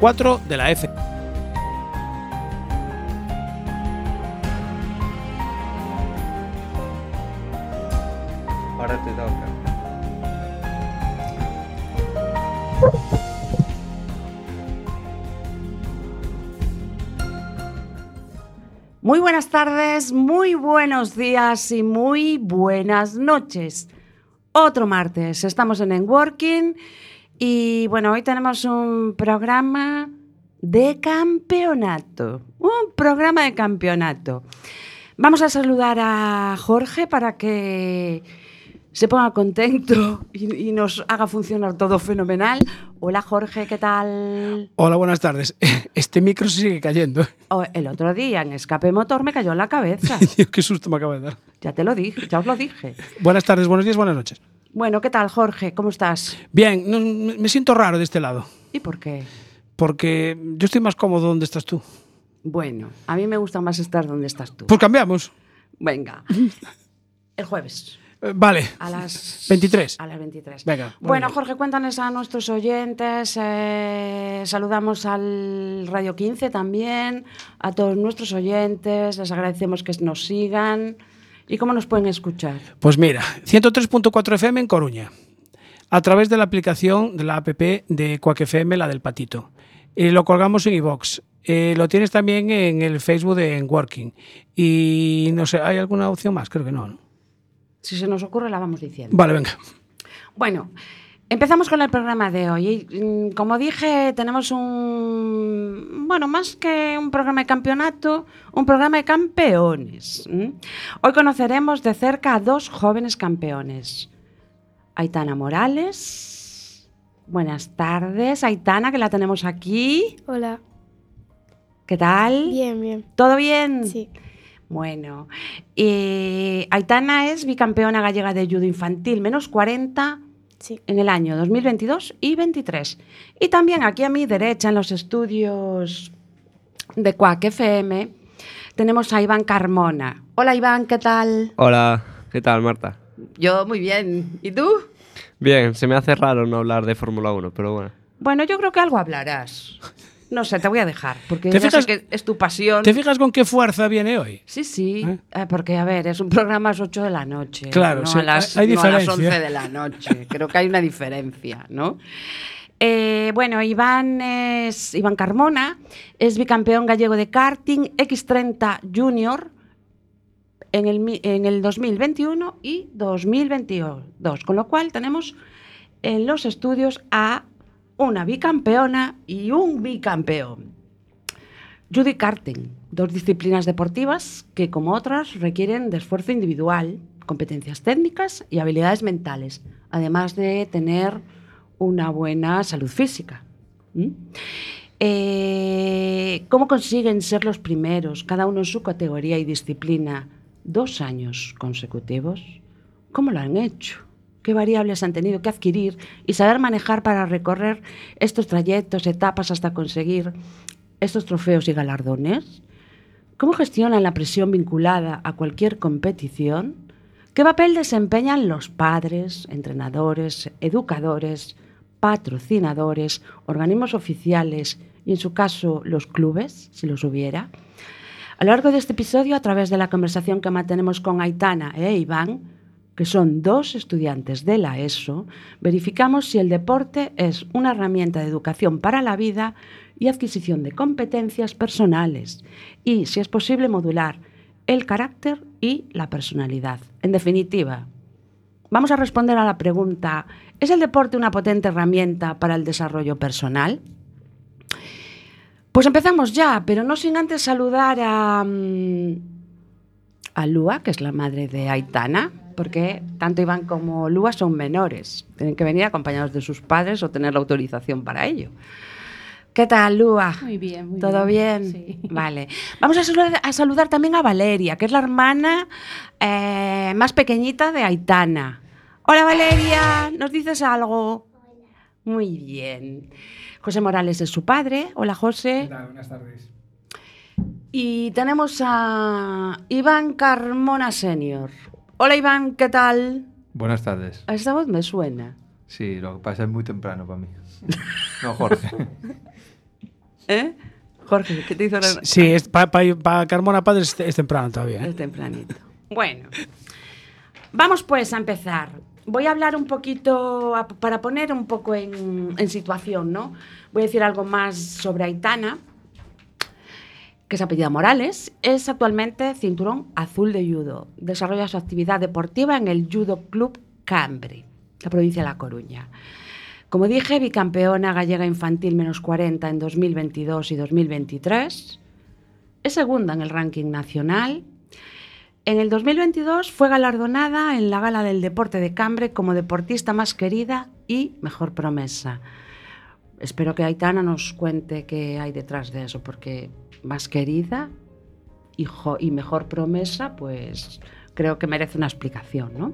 103.4 de la F. Ahora te toca. Muy buenas tardes, muy buenos días y muy buenas noches. Otro martes, estamos en Enworking y bueno, hoy tenemos un programa de campeonato, un programa de campeonato. Vamos a saludar a Jorge para que se ponga contento y, y nos haga funcionar todo fenomenal. Hola Jorge, ¿qué tal? Hola, buenas tardes. Este micro se sigue cayendo. Oh, el otro día en escape motor me cayó en la cabeza. Dios, qué susto me acaba de dar. Ya te lo dije, ya os lo dije. Buenas tardes, buenos días, buenas noches. Bueno, ¿qué tal, Jorge? ¿Cómo estás? Bien, no, me siento raro de este lado, ¿Y por qué? porque yo estoy más cómodo donde estás tú. Bueno, a mí me gusta más estar donde estás tú. Pues cambiamos. Venga. El jueves, Eh, vale. a las 23. A las 23. Venga, Bueno, bien. Jorge, cuéntanos a nuestros oyentes. eh, saludamos al Radio 15 también, a todos nuestros oyentes. Les agradecemos que nos sigan. ¿Y cómo nos pueden escuchar? Pues mira, 103.4 FM en Coruña, a través de la aplicación de la app de Quack FM, la del patito. Y lo colgamos en iVox. Eh, lo tienes también en el Facebook de Enworking. Y no sé, ¿hay alguna opción más? Creo que no. ¿no? Si se nos ocurre, la vamos diciendo. Vale, venga. Bueno, empezamos con el programa de hoy. Y, mm, Como dije, tenemos un, bueno, más que un programa de campeonato, un programa de campeones. Hoy conoceremos de cerca a dos jóvenes campeones. Aitana Morales. Buenas tardes, Aitana, que la tenemos aquí. Hola. ¿Qué tal? Bien, bien. ¿Todo bien? Sí. Bueno, y Aitana es bicampeona gallega de judo infantil, menos 40 Sí. en el año 2022 y 23. Y también aquí a mi derecha, en los estudios de Quack FM, tenemos a Iván Carmona. Hola Iván, ¿qué tal? Hola, ¿qué tal, Marta? Yo muy bien. ¿Y tú? Bien, se me hace raro no hablar de Fórmula 1, pero bueno. Bueno, yo creo que algo hablarás. No sé, te voy a dejar, porque ¿Te ya sé fijas- que es tu pasión. ¿Te fijas con qué fuerza viene hoy? Sí, sí, ¿Eh? eh, porque a ver, es un programa a las 8 de la noche. Claro, no, sí, a las, hay- no a las diferencia. 11 de la noche. Creo que hay una diferencia, ¿no? Eh, bueno, Iván es Iván Carmona, es bicampeón gallego de karting X30 Junior en el, en el 2021 y 2022, con lo cual tenemos en los estudios a una bicampeona y un bicampeón. Judy karting, dos disciplinas deportivas que, como otras, requieren de esfuerzo individual, competencias técnicas y habilidades mentales, además de tener una buena salud física. Eh, ¿Cómo consiguen ser los primeros, cada uno en su categoría y disciplina, dos años consecutivos? ¿Cómo lo han hecho? ¿Qué variables han tenido que adquirir y saber manejar para recorrer estos trayectos, etapas hasta conseguir estos trofeos y galardones? ¿Cómo gestionan la presión vinculada a cualquier competición? ¿Qué papel desempeñan los padres, entrenadores, educadores, patrocinadores, organismos oficiales y, en su caso, los clubes, si los hubiera? A lo largo de este episodio, a través de la conversación que mantenemos con Aitana e Iván, que son dos estudiantes de la ESO, verificamos si el deporte es una herramienta de educación para la vida y adquisición de competencias personales y, si es posible, modular el carácter y la personalidad. En definitiva, vamos a responder a la pregunta, ¿es el deporte una potente herramienta para el desarrollo personal? Pues empezamos ya, pero no sin antes saludar a, mm, a Lua, que es la madre de Aitana, porque tanto Iván como Lua son menores. Tienen que venir acompañados de sus padres o tener la autorización para ello. ¿Qué tal, Lua? Muy bien, muy ¿Todo bien? Sí. Vale. Vamos a saludar, a saludar también a Valeria, que es la hermana eh, más pequeñita de Aitana. Hola, Valeria. ¿Nos dices algo? Muy bien. José Morales es su padre. Hola, José. Buenas tardes. Y tenemos a Iván Carmona Senior. Hola, Iván, ¿qué tal? Buenas tardes. A esta voz me suena. Sí, lo que pasa es muy temprano para mí. No, Jorge. ¿Eh? Jorge, ¿qué te hizo la... Sí, para Carmona Padre es, es temprano todavía. ¿eh? Es tempranito. Bueno, vamos pues a empezar. Voy a hablar un poquito, a- para poner un poco en, en situación, ¿no? Voy a decir algo más sobre Aitana, que es apellida Morales. Es actualmente cinturón azul de judo. Desarrolla su actividad deportiva en el Judo Club Cambre, la provincia de La Coruña. Como dije, bicampeona gallega infantil menos 40 en 2022 y 2023. Es segunda en el ranking nacional. En el 2022 fue galardonada en la Gala del Deporte de Cambre como deportista más querida y mejor promesa. Espero que Aitana nos cuente qué hay detrás de eso, porque más querida y, y mejor promesa, pues creo que merece una explicación, ¿no?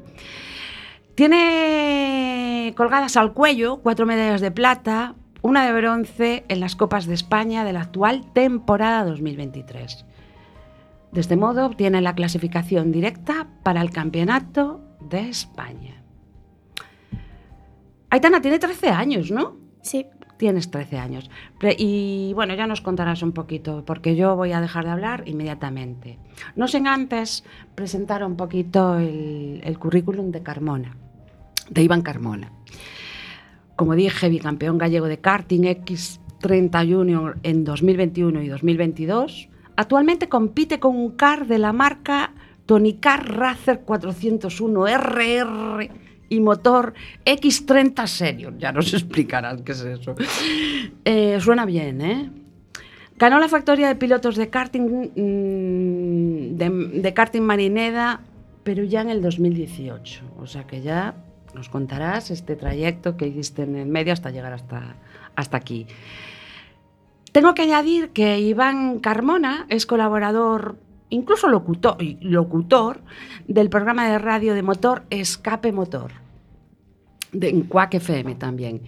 Tiene colgadas al cuello cuatro medallas de plata, una de bronce en las Copas de España de la actual temporada 2023. De este modo obtiene la clasificación directa para el Campeonato de España. Aitana tiene 13 años, ¿no? Sí. Tienes 13 años. Y bueno, ya nos contarás un poquito, porque yo voy a dejar de hablar inmediatamente. No sin antes presentar un poquito el, el currículum de Carmona, de Iván Carmona. Como dije, bicampeón gallego de karting X30 Junior en 2021 y 2022. Actualmente compite con un car de la marca Tonicar Racer 401 RR y motor X30 Senior. Ya nos explicarán qué es eso. Eh, suena bien, ¿eh? Ganó la factoría de pilotos de karting mm, de karting Marineda, pero ya en el 2018. O sea que ya nos contarás este trayecto que hiciste en el medio hasta llegar hasta, hasta aquí. Tengo que añadir que Iván Carmona es colaborador, incluso locutor, del programa de radio de motor Escape Motor, de, en Quack FM también.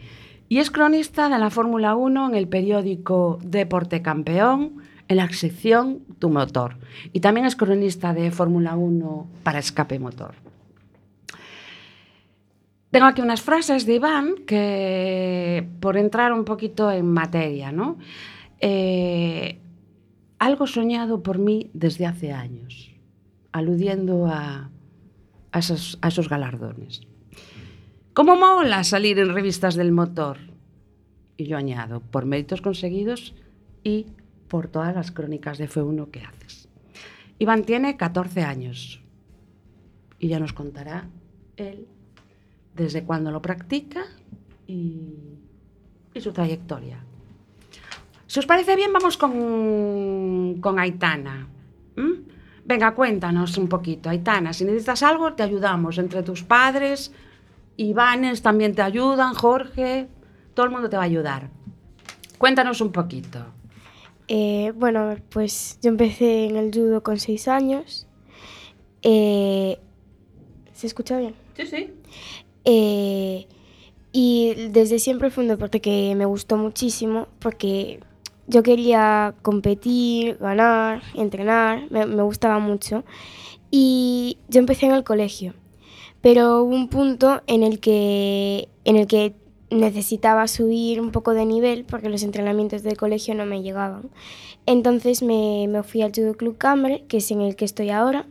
Y es cronista de la Fórmula 1 en el periódico Deporte Campeón, en la sección Tu Motor. Y también es cronista de Fórmula 1 para Escape Motor. Tengo aquí unas frases de Iván que, por entrar un poquito en materia, ¿no? Eh, algo soñado por mí desde hace años, aludiendo a, a esos, galardones. ¿Cómo mola salir en revistas del motor? Y yo añado, por méritos conseguidos y por todas las crónicas de F1 que haces. Iván tiene 14 años y ya nos contará él desde cuándo lo practica y, y su trayectoria. Si os parece bien, vamos con, con Aitana. ¿m? Venga, cuéntanos un poquito, Aitana. Si necesitas algo, te ayudamos. Entre tus padres, Ivanes también te ayudan, Jorge, todo el mundo te va a ayudar. Cuéntanos un poquito. Eh, bueno, pues yo empecé en el judo con seis años. Eh, ¿Se escucha bien? Sí, sí. Eh, y desde siempre fue un deporte que me gustó muchísimo porque yo quería competir, ganar, entrenar, me, gustaba mucho. Y yo empecé en el colegio, pero hubo un punto en el que, en el que necesitaba subir un poco de nivel porque los entrenamientos del colegio no me llegaban. Entonces me, me fui al Judo Club Cambre, que es en el que estoy ahora.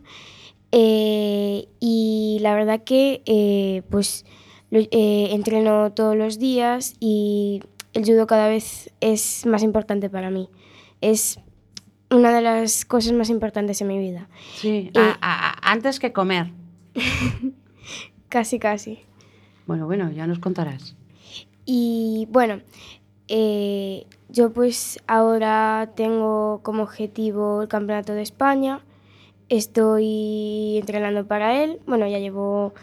Eh, y la verdad que eh, pues eh, entreno todos los días y el judo cada vez es más importante para mí. Es una de las cosas más importantes en mi vida. Sí, a- a- a- antes que comer. Casi, casi. Bueno, bueno, ya nos contarás. Y bueno, eh, yo pues ahora tengo como objetivo el Campeonato de España. Estoy entrenando para él. Bueno, ya llevo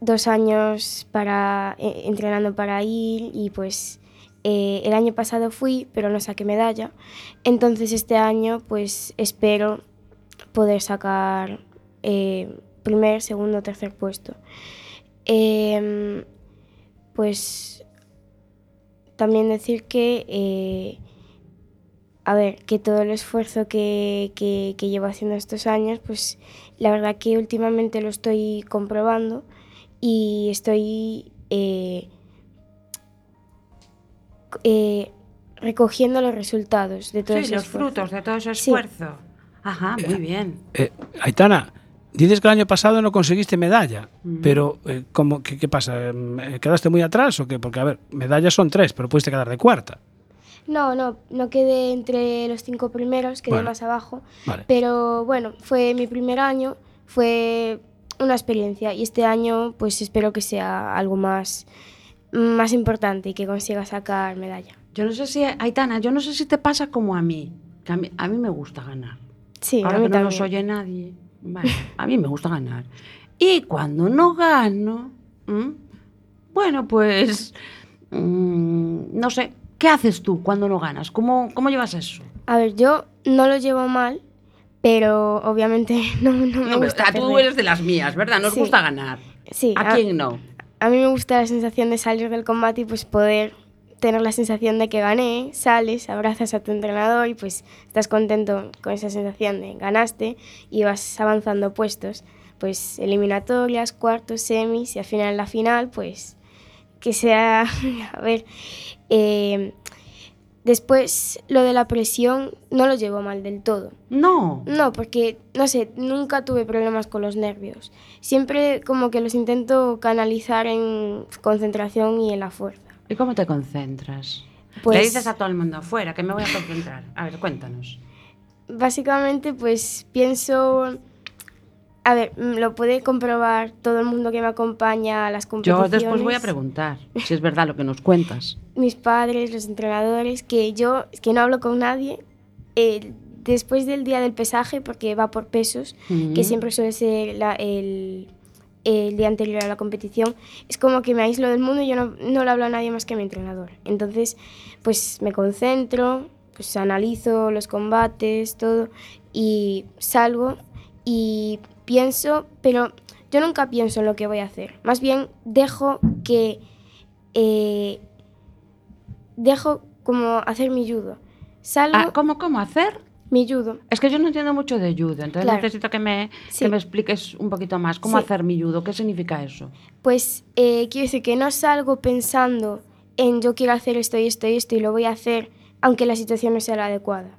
dos años para, eh, entrenando para ir y pues eh, el año pasado fui, pero no saqué medalla. Entonces este año pues espero poder sacar eh, primer, segundo, tercer puesto. Em, pues también decir que, eh, a ver, que todo el esfuerzo que, que- que llevo haciendo estos años, pues la verdad que últimamente lo estoy comprobando y estoy eh, eh, recogiendo los resultados de todo Sí, ese los esfuerzo. frutos de todo ese Sí. esfuerzo. Ajá, muy bien. Eh, Aitana, dices que el año pasado no conseguiste medalla, pero eh, ¿cómo, qué, qué pasa? Eh, ¿Quedaste muy atrás o qué? Porque, a ver, medallas son tres, pero pudiste quedar de cuarta. No, no, no quedé entre los cinco primeros, quedé Bueno. más abajo. Vale. Pero bueno, fue mi primer año, fue una experiencia y este año pues espero que sea algo más, más importante y que consiga sacar medalla. Yo no sé si, Aitana, yo no sé si te pasa como a mí, que a mí, a mí me gusta ganar. Sí, Ahora a mí que no también. nos oye nadie, vale, a mí me gusta ganar. Y cuando no gano, ¿m? bueno, pues, mm, no sé, ¿qué haces tú cuando no ganas? ¿Cómo, cómo llevas eso? A ver, yo no lo llevo mal, pero obviamente no, no me No, gusta tú perder. eres de las mías, ¿verdad? Nos Sí. gusta ganar. Sí, ¿A quién no? A mí me gusta la sensación de salir del combate y pues poder tener la sensación de que gané, sales, abrazas a tu entrenador y pues estás contento con esa sensación de ganaste y vas avanzando puestos, pues eliminatorias, cuartos, semis y al final la final, pues que sea, a ver, eh, después lo de la presión no lo llevo mal del todo. No. No, porque, no sé, nunca tuve problemas con los nervios. Siempre como que los intento canalizar en concentración y en la fuerza. ¿Y cómo te concentras? Pues- Le dices a todo el mundo afuera que me voy a concentrar. A ver, cuéntanos. Básicamente, pues pienso... A ver, mm, lo puede comprobar todo el mundo que me acompaña a las Yo competiciones. después voy a preguntar si es verdad lo que nos cuentas. Mis padres, los entrenadores, que yo que no hablo con nadie. eh, después del día del pesaje, porque va por pesos, Ujú. que siempre suele ser la- el, el día anterior a la competición, es como que me aíslo del mundo y yo no, no le hablo a nadie más que a mi entrenador. Entonces, pues me concentro, pues analizo los combates, todo, y salgo y pienso, pero yo nunca pienso en lo que voy a hacer. Más bien dejo que... eh, dejo como hacer mi judo. Salgo, Ah, ¿Cómo, cómo hacer? mi judo. Es que yo no entiendo mucho de judo, entonces Claro. necesito que me, Sí. que me expliques un poquito más cómo Sí. hacer mi judo, qué significa eso. Pues eh, quiero decir que no salgo pensando en yo quiero hacer esto y esto y esto y lo voy a hacer aunque la situación no sea la adecuada.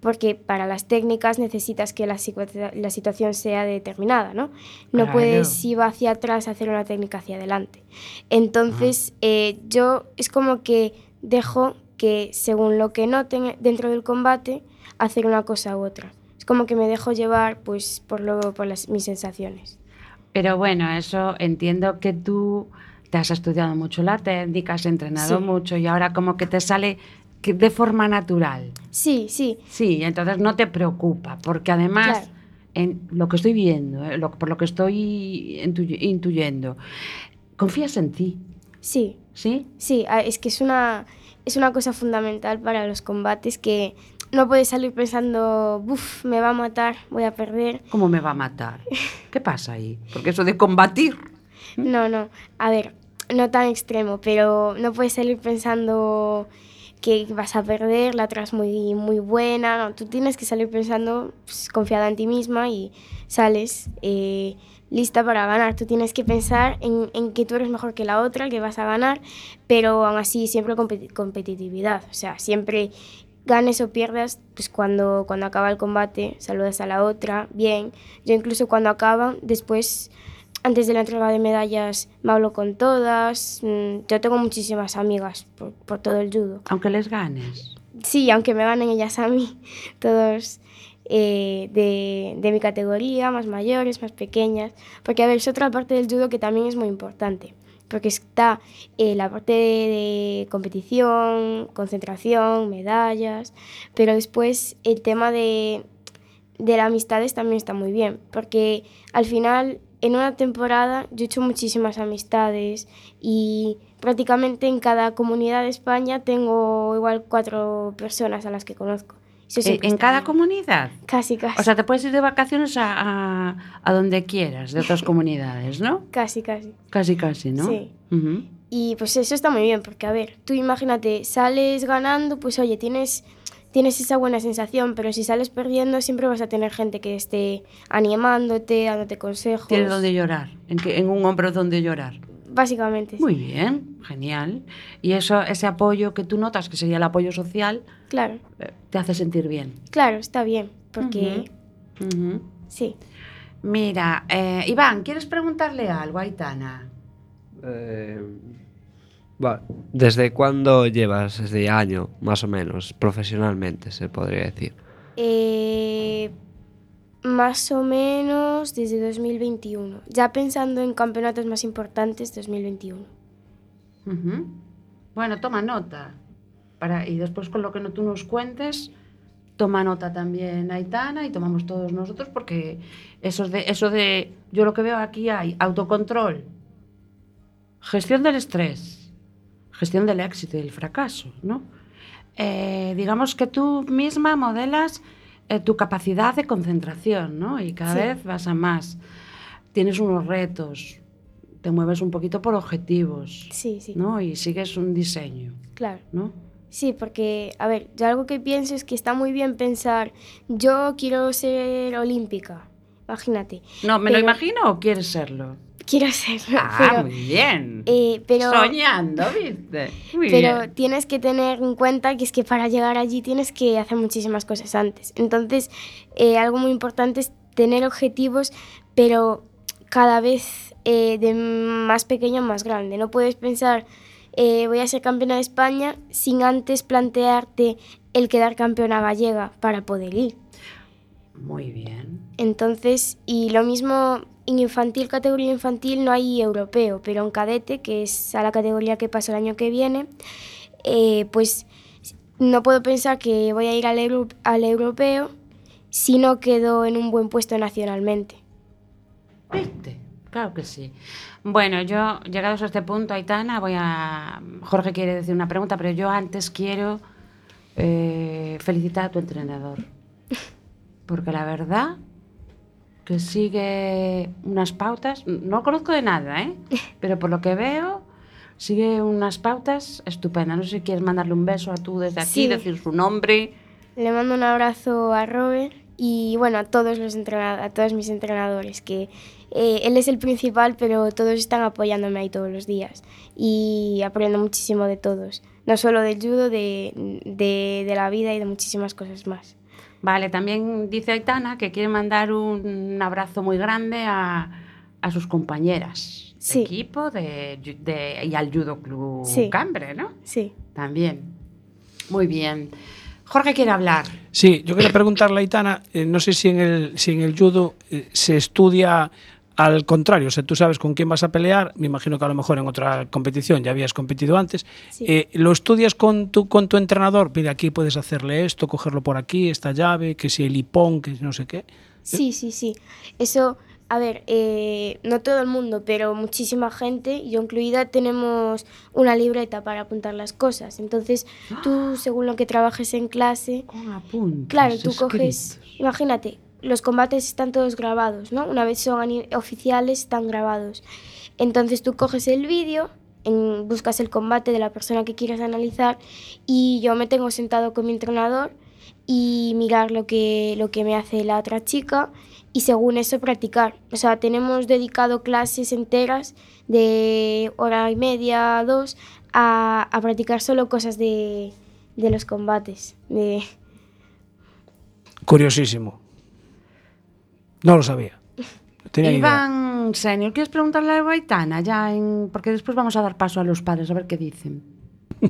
Porque para las técnicas necesitas que la, situa- la situación sea determinada, ¿no? No Claro. puedes, si va hacia atrás, hacer una técnica hacia adelante. Entonces, eh, yo es como que dejo que según lo que noten dentro del combate, hacer una cosa u otra. Es como que me dejo llevar pues, por, lo, por las, mis sensaciones. Pero bueno, eso entiendo que tú te has estudiado mucho la técnica, has entrenado Sí. mucho y ahora como que te sale que de forma natural. Sí, sí, Sí, entonces no te preocupa, porque además, Claro. en lo que estoy viendo, eh, lo- por lo que estoy intuy- intuyendo, confías en ti, sí. ¿sí? Sí, es que es una, es una cosa fundamental para los combates que no puedes salir pensando, uff, me va a matar, voy a perder. ¿Cómo me va a matar? ¿Qué pasa ahí? Porque eso de combatir. No, no, a ver, no tan extremo, pero no puedes salir pensando que vas a perder, la otra es muy, muy buena, tú tienes que salir pensando pues, confiada en ti misma y sales eh, lista para ganar. Tú tienes que pensar en, en que tú eres mejor que la otra, que vas a ganar, pero aún así siempre competi- competitividad, o sea, siempre ganes o pierdas, pues cuando, cuando acaba el combate saludas a la otra, bien. Yo incluso cuando acaban, después, antes de la entrega de medallas, me hablo con todas. mm, Yo tengo muchísimas amigas por, por todo el judo. Aunque les ganes. Sí, aunque me ganen ellas a mí, todos eh, de, de mi categoría, más mayores, más pequeñas. Porque, a ver, es otra parte del judo que también es muy importante. Porque está eh, la parte de, de competición, concentración, medallas, pero después el tema de, de las amistades también está muy bien. Porque al final, en una temporada, yo he hecho muchísimas amistades y prácticamente en cada comunidad de España tengo igual cuatro personas a las que conozco. Eh, ¿En cada bien. comunidad? Casi, casi. O sea, te puedes ir de vacaciones a, a, a donde quieras, de otras comunidades, ¿no? casi, casi. Casi, casi, ¿no? Sí. Ujú. Y pues eso está muy bien, porque a ver, tú imagínate, sales ganando, pues oye, tienes, tienes esa buena sensación, pero si sales perdiendo siempre vas a tener gente que esté animándote, dándote consejos. Tienes donde llorar, en, que, en un hombro donde llorar. básicamente. sí. Muy bien, genial. Y eso, ese apoyo que tú notas, que sería el apoyo social, Claro, eh, te hace sentir bien. claro, está bien, porque sí. Mira, eh, Iván, ¿quieres preguntarle algo a Aitana? Eh, va, ¿Desde cuándo llevas ese año, más o menos, profesionalmente, se podría decir? Eh, más o menos desde 2021. Ya pensando en campeonatos más importantes, 2021. Ujú. Bueno, toma nota. Para, y después con lo que no, tú nos cuentes, toma nota también Aitana y tomamos todos nosotros porque eso de, eso de, yo lo que veo aquí hay autocontrol, gestión del estrés, gestión del éxito y del fracaso, ¿no? Eh, digamos que tú misma modelas eh, tu capacidad de concentración, ¿no? Y cada Sí. vez vas a más. Tienes unos retos, te mueves un poquito por objetivos, Sí, sí, ¿no? Y sigues un diseño, claro. ¿no? Sí, porque, a ver, yo algo que pienso es que está muy bien pensar, yo quiero ser olímpica, imagínate. No, ¿me lo imagino o quieres serlo? Quiero serlo, Ah, pero, muy bien. eh, pero, Soñando, ¿viste? Muy pero bien. tienes que tener en cuenta que es que para llegar allí tienes que hacer muchísimas cosas antes. Entonces, eh, algo muy importante es tener objetivos, pero cada vez eh, de más pequeño a más grande. No puedes pensar, voy a ser campeona de España sin antes plantearte el quedar campeona gallega para poder ir. Muy bien. Entonces, y lo mismo en infantil, categoría infantil, no hay europeo, pero en cadete, que es a la categoría que pasa el año que viene, eh, pues no puedo pensar que voy a ir al, euro- al europeo si no quedo en un buen puesto nacionalmente. ¿Viste? Claro que sí. Bueno, yo, llegados a este punto, Aitana, voy a... Jorge quiere decir una pregunta, pero yo antes quiero eh, felicitar a tu entrenador. Porque la verdad que sigue unas pautas, no conozco de nada, ¿eh? Pero por lo que veo, sigue unas pautas estupendas. No sé si quieres mandarle un beso a tú desde aquí, Sí. decir su nombre. Le mando un abrazo a Robert y bueno, a todos los a todos mis entrenadores, que eh, él es el principal, pero todos están apoyándome ahí todos los días y aprendo muchísimo de todos, no solo del judo, de, de, de la vida y de muchísimas cosas más. Vale, también dice Aitana que quiere mandar un abrazo muy grande a, a sus compañeras de Sí. equipo de, de- y al Judo Club Sí. Cambre, ¿no? Sí. También. Muy bien. Jorge quiere hablar. Sí, yo quería preguntarle a Aitana, eh, no sé si en el, si en el judo eh, se estudia al contrario, o sea, tú sabes con quién vas a pelear, me imagino que a lo mejor en otra competición ya habías competido antes, Sí. eh, ¿lo estudias con tu, con tu entrenador? Mira, aquí puedes hacerle esto, cogerlo por aquí, esta llave, que si el hipón, que no sé qué. Sí, sí, sí. Eso, a ver, eh, no todo el mundo, pero muchísima gente, yo incluida, tenemos una libreta para apuntar las cosas. Entonces, tú, según lo que trabajes en clase, Con apuntes. claro, tú escritos. coges, imagínate, los combates están todos grabados, ¿no? Una vez son oficiales, están grabados. Entonces, tú coges el vídeo, buscas el combate de la persona que quieres analizar y yo me tengo sentado con mi entrenador y mirar lo que, lo que me hace la otra chica y según eso practicar. O sea, tenemos dedicado clases enteras de hora y media, dos, a, a practicar solo cosas de, de los combates. Curiosísimo. No lo sabía. Tenía. Iván Senior, ¿quieres preguntarle algo a Aitana? Ya en... Porque después vamos a dar paso a los padres a ver qué dicen.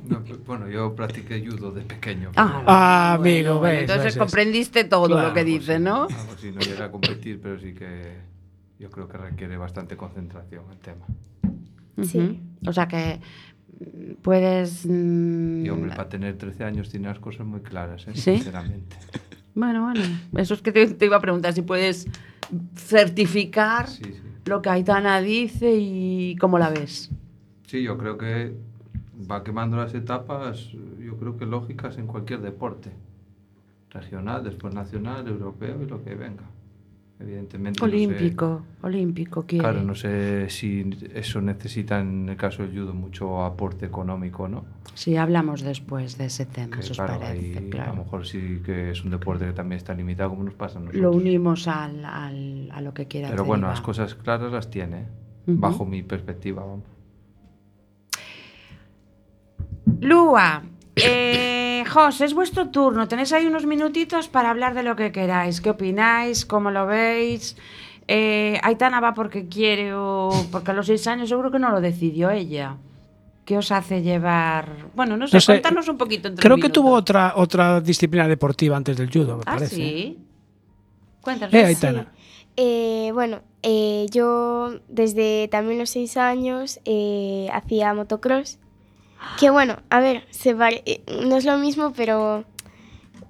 No, pues, bueno, yo practiqué judo de pequeño. Ah, Ah, amigo, ves, Entonces ves, comprendiste todo Claro, lo que dice, sí. ¿no? Vamos, sí, no llega a competir, pero sí que yo creo que requiere bastante concentración el tema. Sí. O sea que puedes... mm, Y hombre, para tener 13 años tiene las cosas muy claras, ¿eh? ¿Sí? sinceramente. Bueno, bueno. Eso es que te, te iba a preguntar si puedes certificar Sí, sí. lo que Aitana dice y cómo la ves. Sí, yo creo que va quemando las etapas, yo creo que lógicas en cualquier deporte. Regional, después nacional, europeo y lo que venga. Olímpico, olímpico. Claro, no sé si eso necesita en el caso del judo mucho aporte económico, ¿no? Sí, hablamos después de ese tema, que, claro, parece. A lo mejor sí que es un deporte que también está limitado, como nos pasa a nosotros. Lo unimos al, a lo que quiera. Pero bueno, las cosas claras las tiene, ¿eh? bajo mi perspectiva, vamos. Lua, eh... Jos, es vuestro turno. Tenéis ahí unos minutitos para hablar de lo que queráis. ¿Qué opináis? ¿Cómo lo veis? Eh, Aitana va porque quiere o porque a los seis años seguro que no lo decidió ella. ¿Qué os hace llevar? Bueno, no sé, No sé, contarnos un poquito. en tres Creo que tuvo otra, otra disciplina deportiva antes del judo, me Ah, parece. sí. Cuéntanos. Eh, Aitana. Eh, bueno, eh, yo desde también los seis años eh, hacía motocross. Que bueno, a ver, se pare- eh, no es lo mismo, pero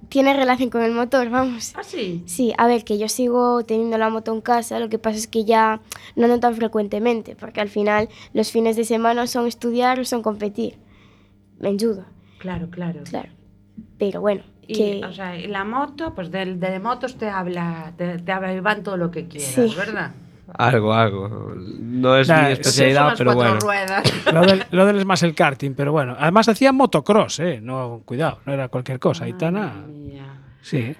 tiene relación con el motor, vamos. Ah, sí. Sí, a ver, que yo sigo teniendo la moto en casa, lo que pasa es que ya no no tan frecuentemente, porque al final los fines de semana son estudiar o son competir. En judo, Claro, claro. claro. Pero bueno, Y, que... o sea, y la moto, pues de, de motos te habla, te, te habla Iván todo lo que quieras, Sí. ¿verdad? Algo, algo. No es Nah, mi especialidad, pero bueno. Lo del, lo del es más el karting, pero bueno. Además hacía motocross, ¿eh? No, cuidado, no era cualquier cosa. Aitana, Madre mía. sí.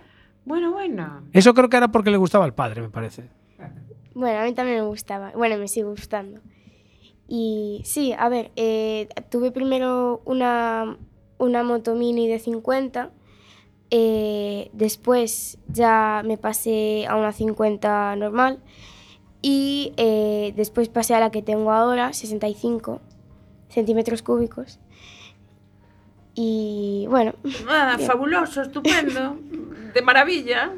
Bueno, bueno. Eso creo que era porque le gustaba al padre, me parece. Bueno, a mí también me gustaba. Bueno, me sigue gustando. Y sí, a ver, eh, tuve primero una, una moto mini de 50. eh, después ya me pasé a una 50 normal. Y eh, después pasé a la que tengo ahora, 65 centímetros cúbicos. Y bueno, Nada, Bien. fabuloso, estupendo, de maravilla.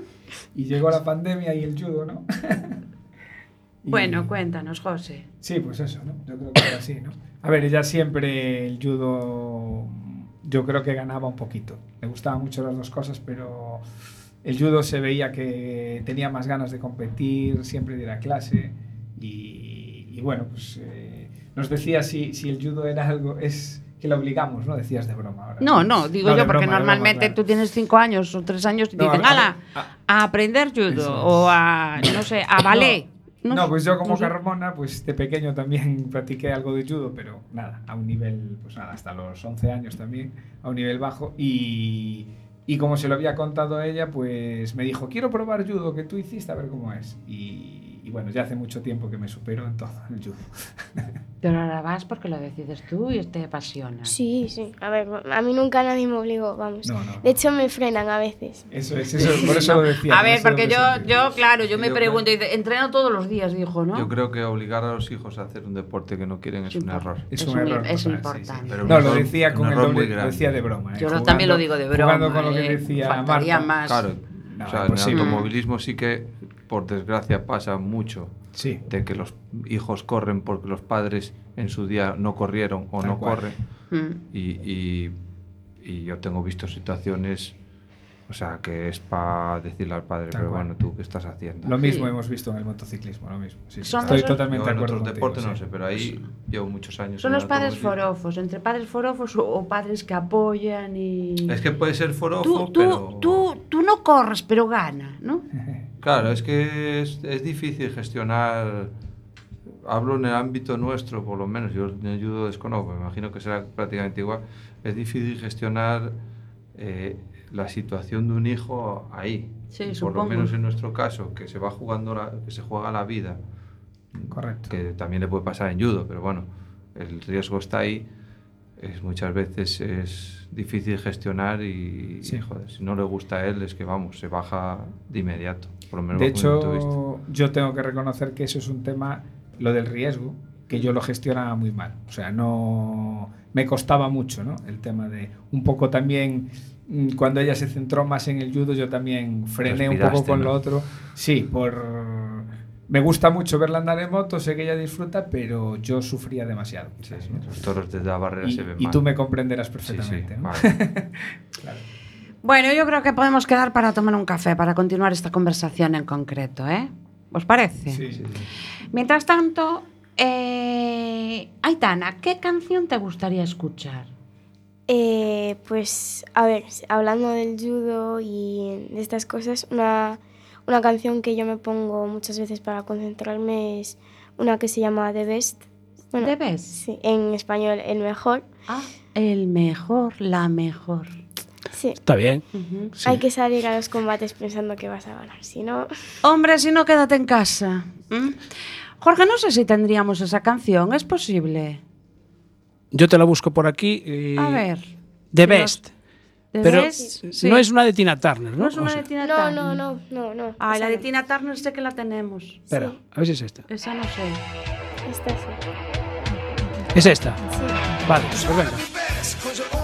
Y llegó la pandemia y el judo, ¿no? Y- Bueno, cuéntanos, José. Sí, pues eso, ¿no? Yo creo que era así, ¿no? A ver, ella siempre el judo, yo creo que ganaba un poquito. Le gustaban mucho las dos cosas, pero el judo se veía que tenía más ganas de competir, siempre de ir a clase. Y, y bueno, pues eh, nos decía si, si el judo era algo, es que la obligamos, ¿no? Decías de broma ahora. No, no, digo yo, porque broma, de broma, normalmente claro. tú tienes cinco años o tres años y te No, dicen, a aprender judo Eso o a, no sé, a ballet. No, pues yo como no. Carmona, pues de pequeño también practiqué algo de judo, pero nada, a un nivel, pues nada, hasta los 11 años también, a un nivel bajo. Y, y como se lo había contado ella, pues me dijo, quiero probar judo que tú hiciste, a ver cómo es. Y, y bueno, ya hace mucho tiempo que me supero en todo el judo. Pero ahora vas porque lo decides tú y te apasiona. sí, sí. A ver, a mí nunca nadie me obligó, vamos. No, no. De hecho, me frenan a veces. Eso es, eso, por eso lo decía. A ver, porque yo, yo, claro, yo me Yo pregunto, y dice, entreno todos los días, dijo, ¿no? Yo creo que obligar a los hijos a hacer un deporte que no quieren es un error. Es Es un un- error. es total, importante. Pero un no, lo error- decía un con el error muy doble, lo decía de broma. ¿eh? Yo lo- también lo digo de broma. Jugando con lo que eh, decía faltaría Marta. más. Claro, No, o sea, en el automovilismo sí que, por desgracia, pasa mucho Sí, de que los hijos corren porque los padres en su día no corrieron o Tal no cual. corren. Mm. Y, y- y yo tengo visto situaciones, o sea, que es para decirle al padre, Tal pero cual. bueno, ¿tú qué estás haciendo? lo mismo Sí. hemos visto en el motociclismo, lo mismo. Sí, sí, Son Estoy totalmente de en acuerdo otros contigo, deportes no sí. sé, pero ahí llevo muchos años. Son en los padres forofos, entre padres forofos o, o padres que apoyan y... Es que puede ser forofo, tú, tú, pero... tú, tú no corres, pero gana, ¿no? Claro, es que es, es difícil gestionar. Hablo en el ámbito nuestro, por lo menos. Yo en judo desconozco, me imagino que será prácticamente igual. Es difícil gestionar eh, la situación de un hijo ahí. Sí, por supongo. lo menos en nuestro caso, que se va jugando, la- que se juega la vida, Correcto. que también le puede pasar en judo, pero bueno, el riesgo está ahí. Es, muchas veces es difícil gestionar y, Sí. y, joder, si no le gusta a él es que vamos, se baja de inmediato. Por lo menos De hecho, yo tengo que reconocer que eso es un tema, lo del riesgo, que yo lo gestionaba muy mal. O sea, no me costaba mucho, ¿no? El tema de un poco también cuando ella se centró más en el judo, yo también frené un poco con ¿no? lo otro. Sí, por me gusta mucho verla andar en moto, sé que ella disfruta, pero yo sufría demasiado. Sí, ¿no? los toros desde la barrera Y, se ven y mal. tú me comprenderás Sí, sí, perfectamente. ¿no? vale. Claro. Bueno, yo creo que podemos quedar para tomar un café, para continuar esta conversación en concreto, ¿eh? ¿Os parece? Sí, sí. Mientras tanto, eh, Aitana, ¿qué canción te gustaría escuchar? Eh, pues, a ver, hablando del judo y de estas cosas, una, una canción que yo me pongo muchas veces para concentrarme es una que se llama The Best. Bueno, ¿The Best? Sí, en español, el mejor. Ah, el mejor, la mejor. Sí. Está bien. Sí. Hay que salir a los combates pensando que vas a ganar, si no... Hombre, si no, quédate en casa. Jorge, no sé si tendríamos esa canción, ¿es posible? Yo te la busco por aquí. eh, A ver. The Best. The Pero Best, sí. no es una de Tina Turner, ¿no? No es O una sea, de Tina No, Turner. no, no, no, no. Ah, esa la de no. Tina Turner sé que la tenemos. Espera, a ver si es esta. Esa no sé. Esta sí. Es esta. Sí. Vale, pues venga.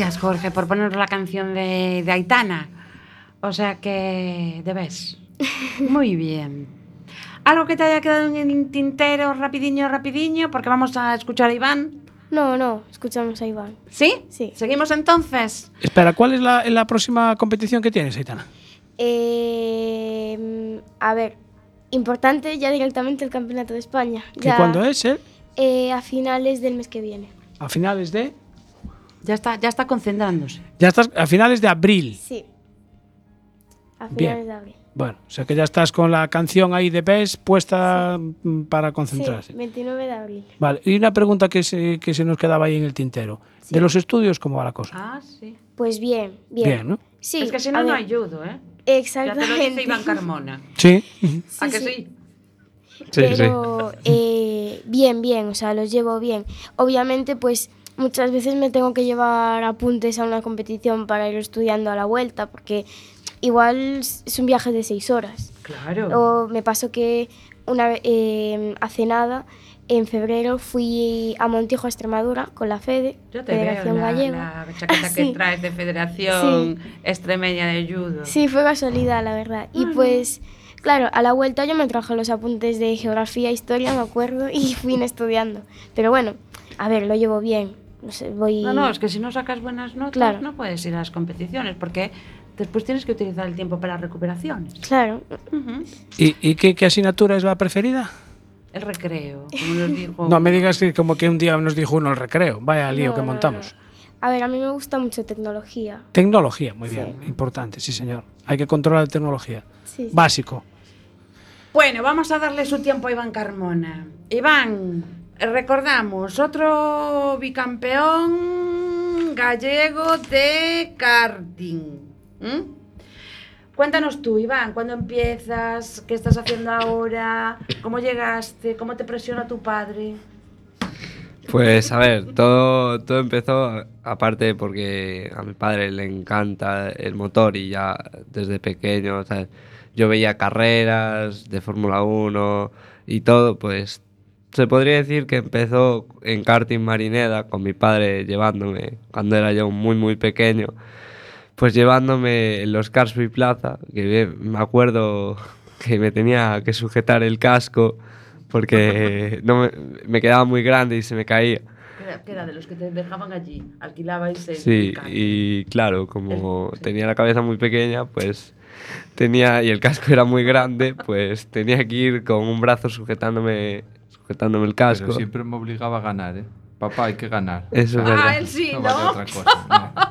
Gracias, Jorge, por poner la canción de, de Aitana. O sea que debes. Muy bien. ¿Algo que te haya quedado en el tintero rapidiño, rapidiño? Porque vamos a escuchar a Iván. No, no, escuchamos a Iván. ¿Sí? Sí. ¿Seguimos entonces? Espera, ¿cuál es la, la próxima competición que tienes, Aitana? Eh, a ver, importante ya directamente el Campeonato de España. ¿Que Ya, cuándo es? eh? eh, a finales del mes que viene. A finales de... Ya está, ya está concentrándose. Ya estás a finales de abril. Sí. A Bien. finales de abril. Bueno, o sea que ya estás con la canción ahí de Best puesta mm, para concentrarse. Sí, 29 de abril. Vale, y una pregunta que se, que se nos quedaba ahí en el tintero. De los estudios, ¿cómo va la cosa? Ah, sí. Pues bien, bien. Bien, ¿no? Sí, es que si no, ayudo, ¿eh? Ya te lo Exactamente. dice Iván Carmona. Sí. ¿A que sí. sí? Sí, pero eh, bien, bien, o sea, los llevo bien. Obviamente, pues muchas veces me tengo que llevar apuntes a una competición para ir estudiando a la vuelta, porque igual es un viaje de seis horas. Claro. O me pasó que una eh, hace nada, en febrero, fui a Montijo, a Extremadura, con la FEDE, Yo te veo Federación la, Gallega. la chaqueta que Sí. traes de Federación Extremeña de Judo. Sí, fue casualidad, la verdad. Y pues, claro, a la vuelta yo me traje los apuntes de geografía, historia, me acuerdo, y fui estudiando. Pero bueno, a ver, lo llevo bien. No sé, voy... No, no, es que si no sacas buenas notas Claro. no puedes ir a las competiciones porque después tienes que utilizar el tiempo para recuperaciones. Claro. ¿Y, y qué, qué asignatura es la preferida? El recreo, como nos dijo. No me digas que como que un día nos dijo uno el recreo. Vaya lío No, que montamos. no. A ver, a mí me gusta mucho tecnología. Tecnología, muy bien, importante, sí señor. Hay que controlar la tecnología. Sí, sí. Básico. Bueno, vamos a darle su tiempo a Iván Carmona. Iván, recordamos, otro bicampeón gallego de karting. Cuéntanos tú, Iván, ¿cuándo empiezas? ¿Qué estás haciendo ahora? ¿Cómo llegaste? ¿Cómo te presiona tu padre? Pues a ver, todo, todo empezó aparte porque a mi padre le encanta el motor y ya desde pequeño, yo veía carreras de Fórmula 1 y todo, pues se podría decir que empezó en karting Marineda con mi padre llevándome cuando era yo muy muy pequeño, pues llevándome en los Carsby Plaza, que me acuerdo que me tenía que sujetar el casco porque no me, me quedaba muy grande y se me caía. que era de los que te dejaban allí, alquilabais el Sí, carro. y claro, como El- tenía la cabeza muy pequeña, pues tenía, y el casco era muy grande, pues tenía que ir con un brazo sujetándome, sujetándome el casco. Pero siempre me obligaba a ganar, ¿eh? Papá, hay que ganar. Eso es Ah, verdad. él sí, No vale ¿no? otra cosa. no.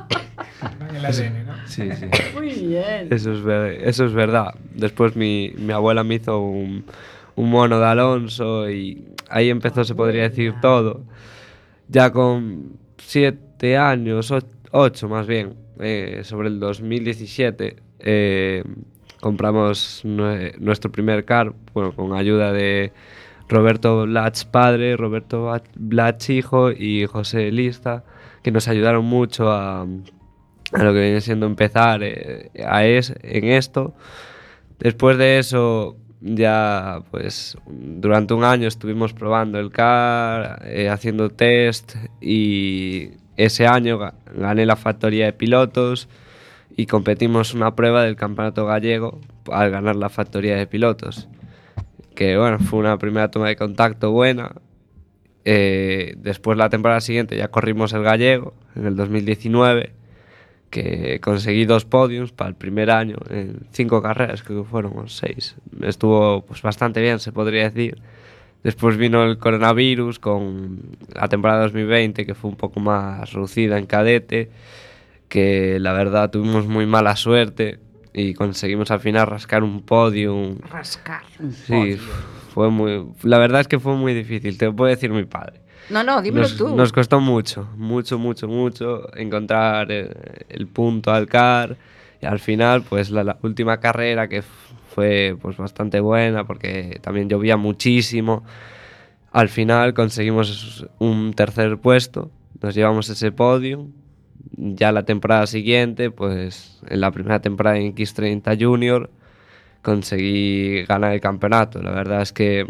En el ADN, ¿no? Sí, sí. Muy bien. Eso es, ver- eso es verdad. Después mi, mi abuela me hizo un, un mono de Alonso y ahí empezó, se podría decir, todo. Ya con siete años, o- ocho más bien, eh, sobre el 2017, eh, compramos nue- nuestro primer car, bueno, con ayuda de Roberto Blatch padre, Roberto Blatch hijo y José Lista, que nos ayudaron mucho a, lo que viene siendo empezar eh, a es, en esto. Después de eso, ya pues durante un año estuvimos probando el car, eh, haciendo test y ese año ga- gané la factoría de pilotos y competimos una prueba del campeonato gallego al ganar la factoría de pilotos. que bueno, fue una primera toma de contacto buena. Eh, después la temporada siguiente ya corrimos el gallego, en el 2019, que conseguí dos podiums para el primer año, en cinco carreras, creo que fueron seis. Estuvo pues, bastante bien, se podría decir. Después vino el coronavirus con la temporada 2020, que fue un poco más reducida en cadete, que la verdad tuvimos muy mala suerte y conseguimos al final rascar un podium. Rascar. un Sí, podio. fue muy, la verdad es que fue muy difícil, te lo puede decir mi padre. No, no, dímelo Nos, tú. nos costó mucho, mucho, mucho, mucho encontrar eh, el punto al car y al final pues la, la última carrera que fue pues bastante buena porque también llovía muchísimo. Al final conseguimos un tercer puesto, nos llevamos ese podio. Ya la temporada siguiente, pues en la primera temporada en X30 Junior conseguí ganar el campeonato. La verdad es que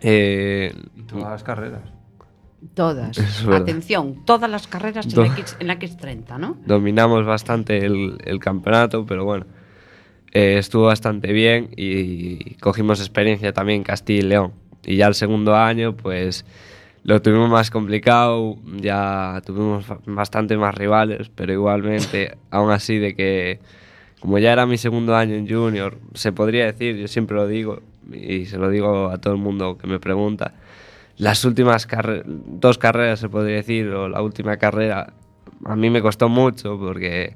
eh, Y todas las carreras. Todas. Atención, todas las carreras en Do- la, X, en la X30, ¿no? dominamos bastante el, el campeonato, pero bueno, eh, estuvo bastante bien y cogimos experiencia también en Castilla y León. Y ya el segundo año, pues lo tuvimos más complicado, ya tuvimos bastante más rivales, pero igualmente, aún así, de que como ya era mi segundo año en junior, se podría decir, yo siempre lo digo y se lo digo a todo el mundo que me pregunta, las últimas carre dos carreras, se podría decir, o la última carrera, a mí me costó mucho porque,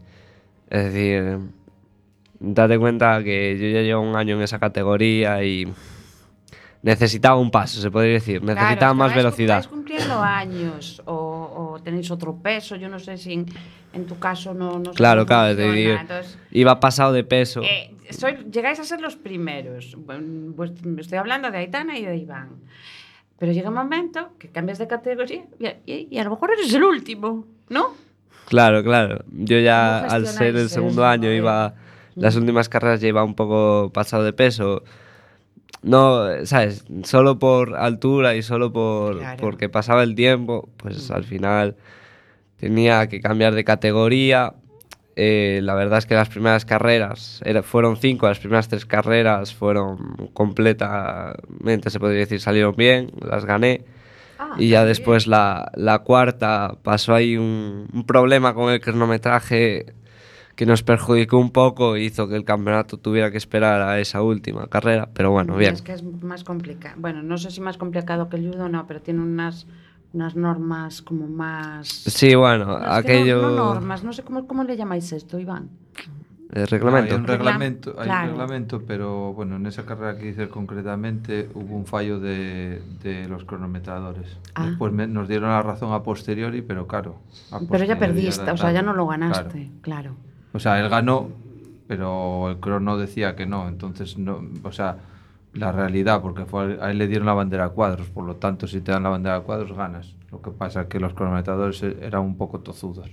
es decir, date cuenta que yo ya llevo un año en esa categoría y necesitaba un paso, se podría decir, necesitaba Claro, más velocidad. estáis cumpliendo años o, o tenéis otro peso, yo no sé si en, en tu caso no, no sé Claro, cómo claro, te digo, entonces, iba pasado de peso. eh, soy- llegáis a ser los primeros. Pues, estoy hablando de Aitana y de Iván. Pero llega un momento que cambias de categoría y, y- y a lo mejor eres el último, ¿no? Claro, claro. Yo ya ¿Cómo al ser el segundo año iba las últimas carreras ya iba un poco pasado de peso. No, sabes, solo por altura y solo por Claro. porque pasaba el tiempo, pues al final tenía que cambiar de categoría. Eh, la verdad es que las primeras carreras era- fueron cinco, las primeras tres carreras fueron completamente, se podría decir, salieron bien, las gané. Ah, Y ya después la, la cuarta pasó ahí un, un problema con el cronometraje que nos perjudicó un poco e hizo que el campeonato tuviera que esperar a esa última carrera. Pero bueno, bien. Es que es más complicado. Bueno, no sé si más complicado que el judo, no, pero tiene unas, unas normas como más... Sí, bueno, No, es que aquello... No, no normas, no sé cómo, cómo le llamáis esto, Iván. El reglamento. Hay un reglamento, hay Claro. un reglamento, pero bueno, en esa carrera que hice concretamente hubo un fallo de, de los cronometradores. Ah. Después me- nos dieron la razón a posteriori, pero claro. a Pero ya perdiste, o sea, ya no lo Claro. ganaste, claro. O sea, él ganó, pero el crono decía que no. Entonces, no, o sea, la realidad, porque fue, a él le dieron la bandera a cuadros, por lo tanto, si te dan la bandera a cuadros, ganas. Lo que pasa es que los cronometradores e- eran un poco tozudos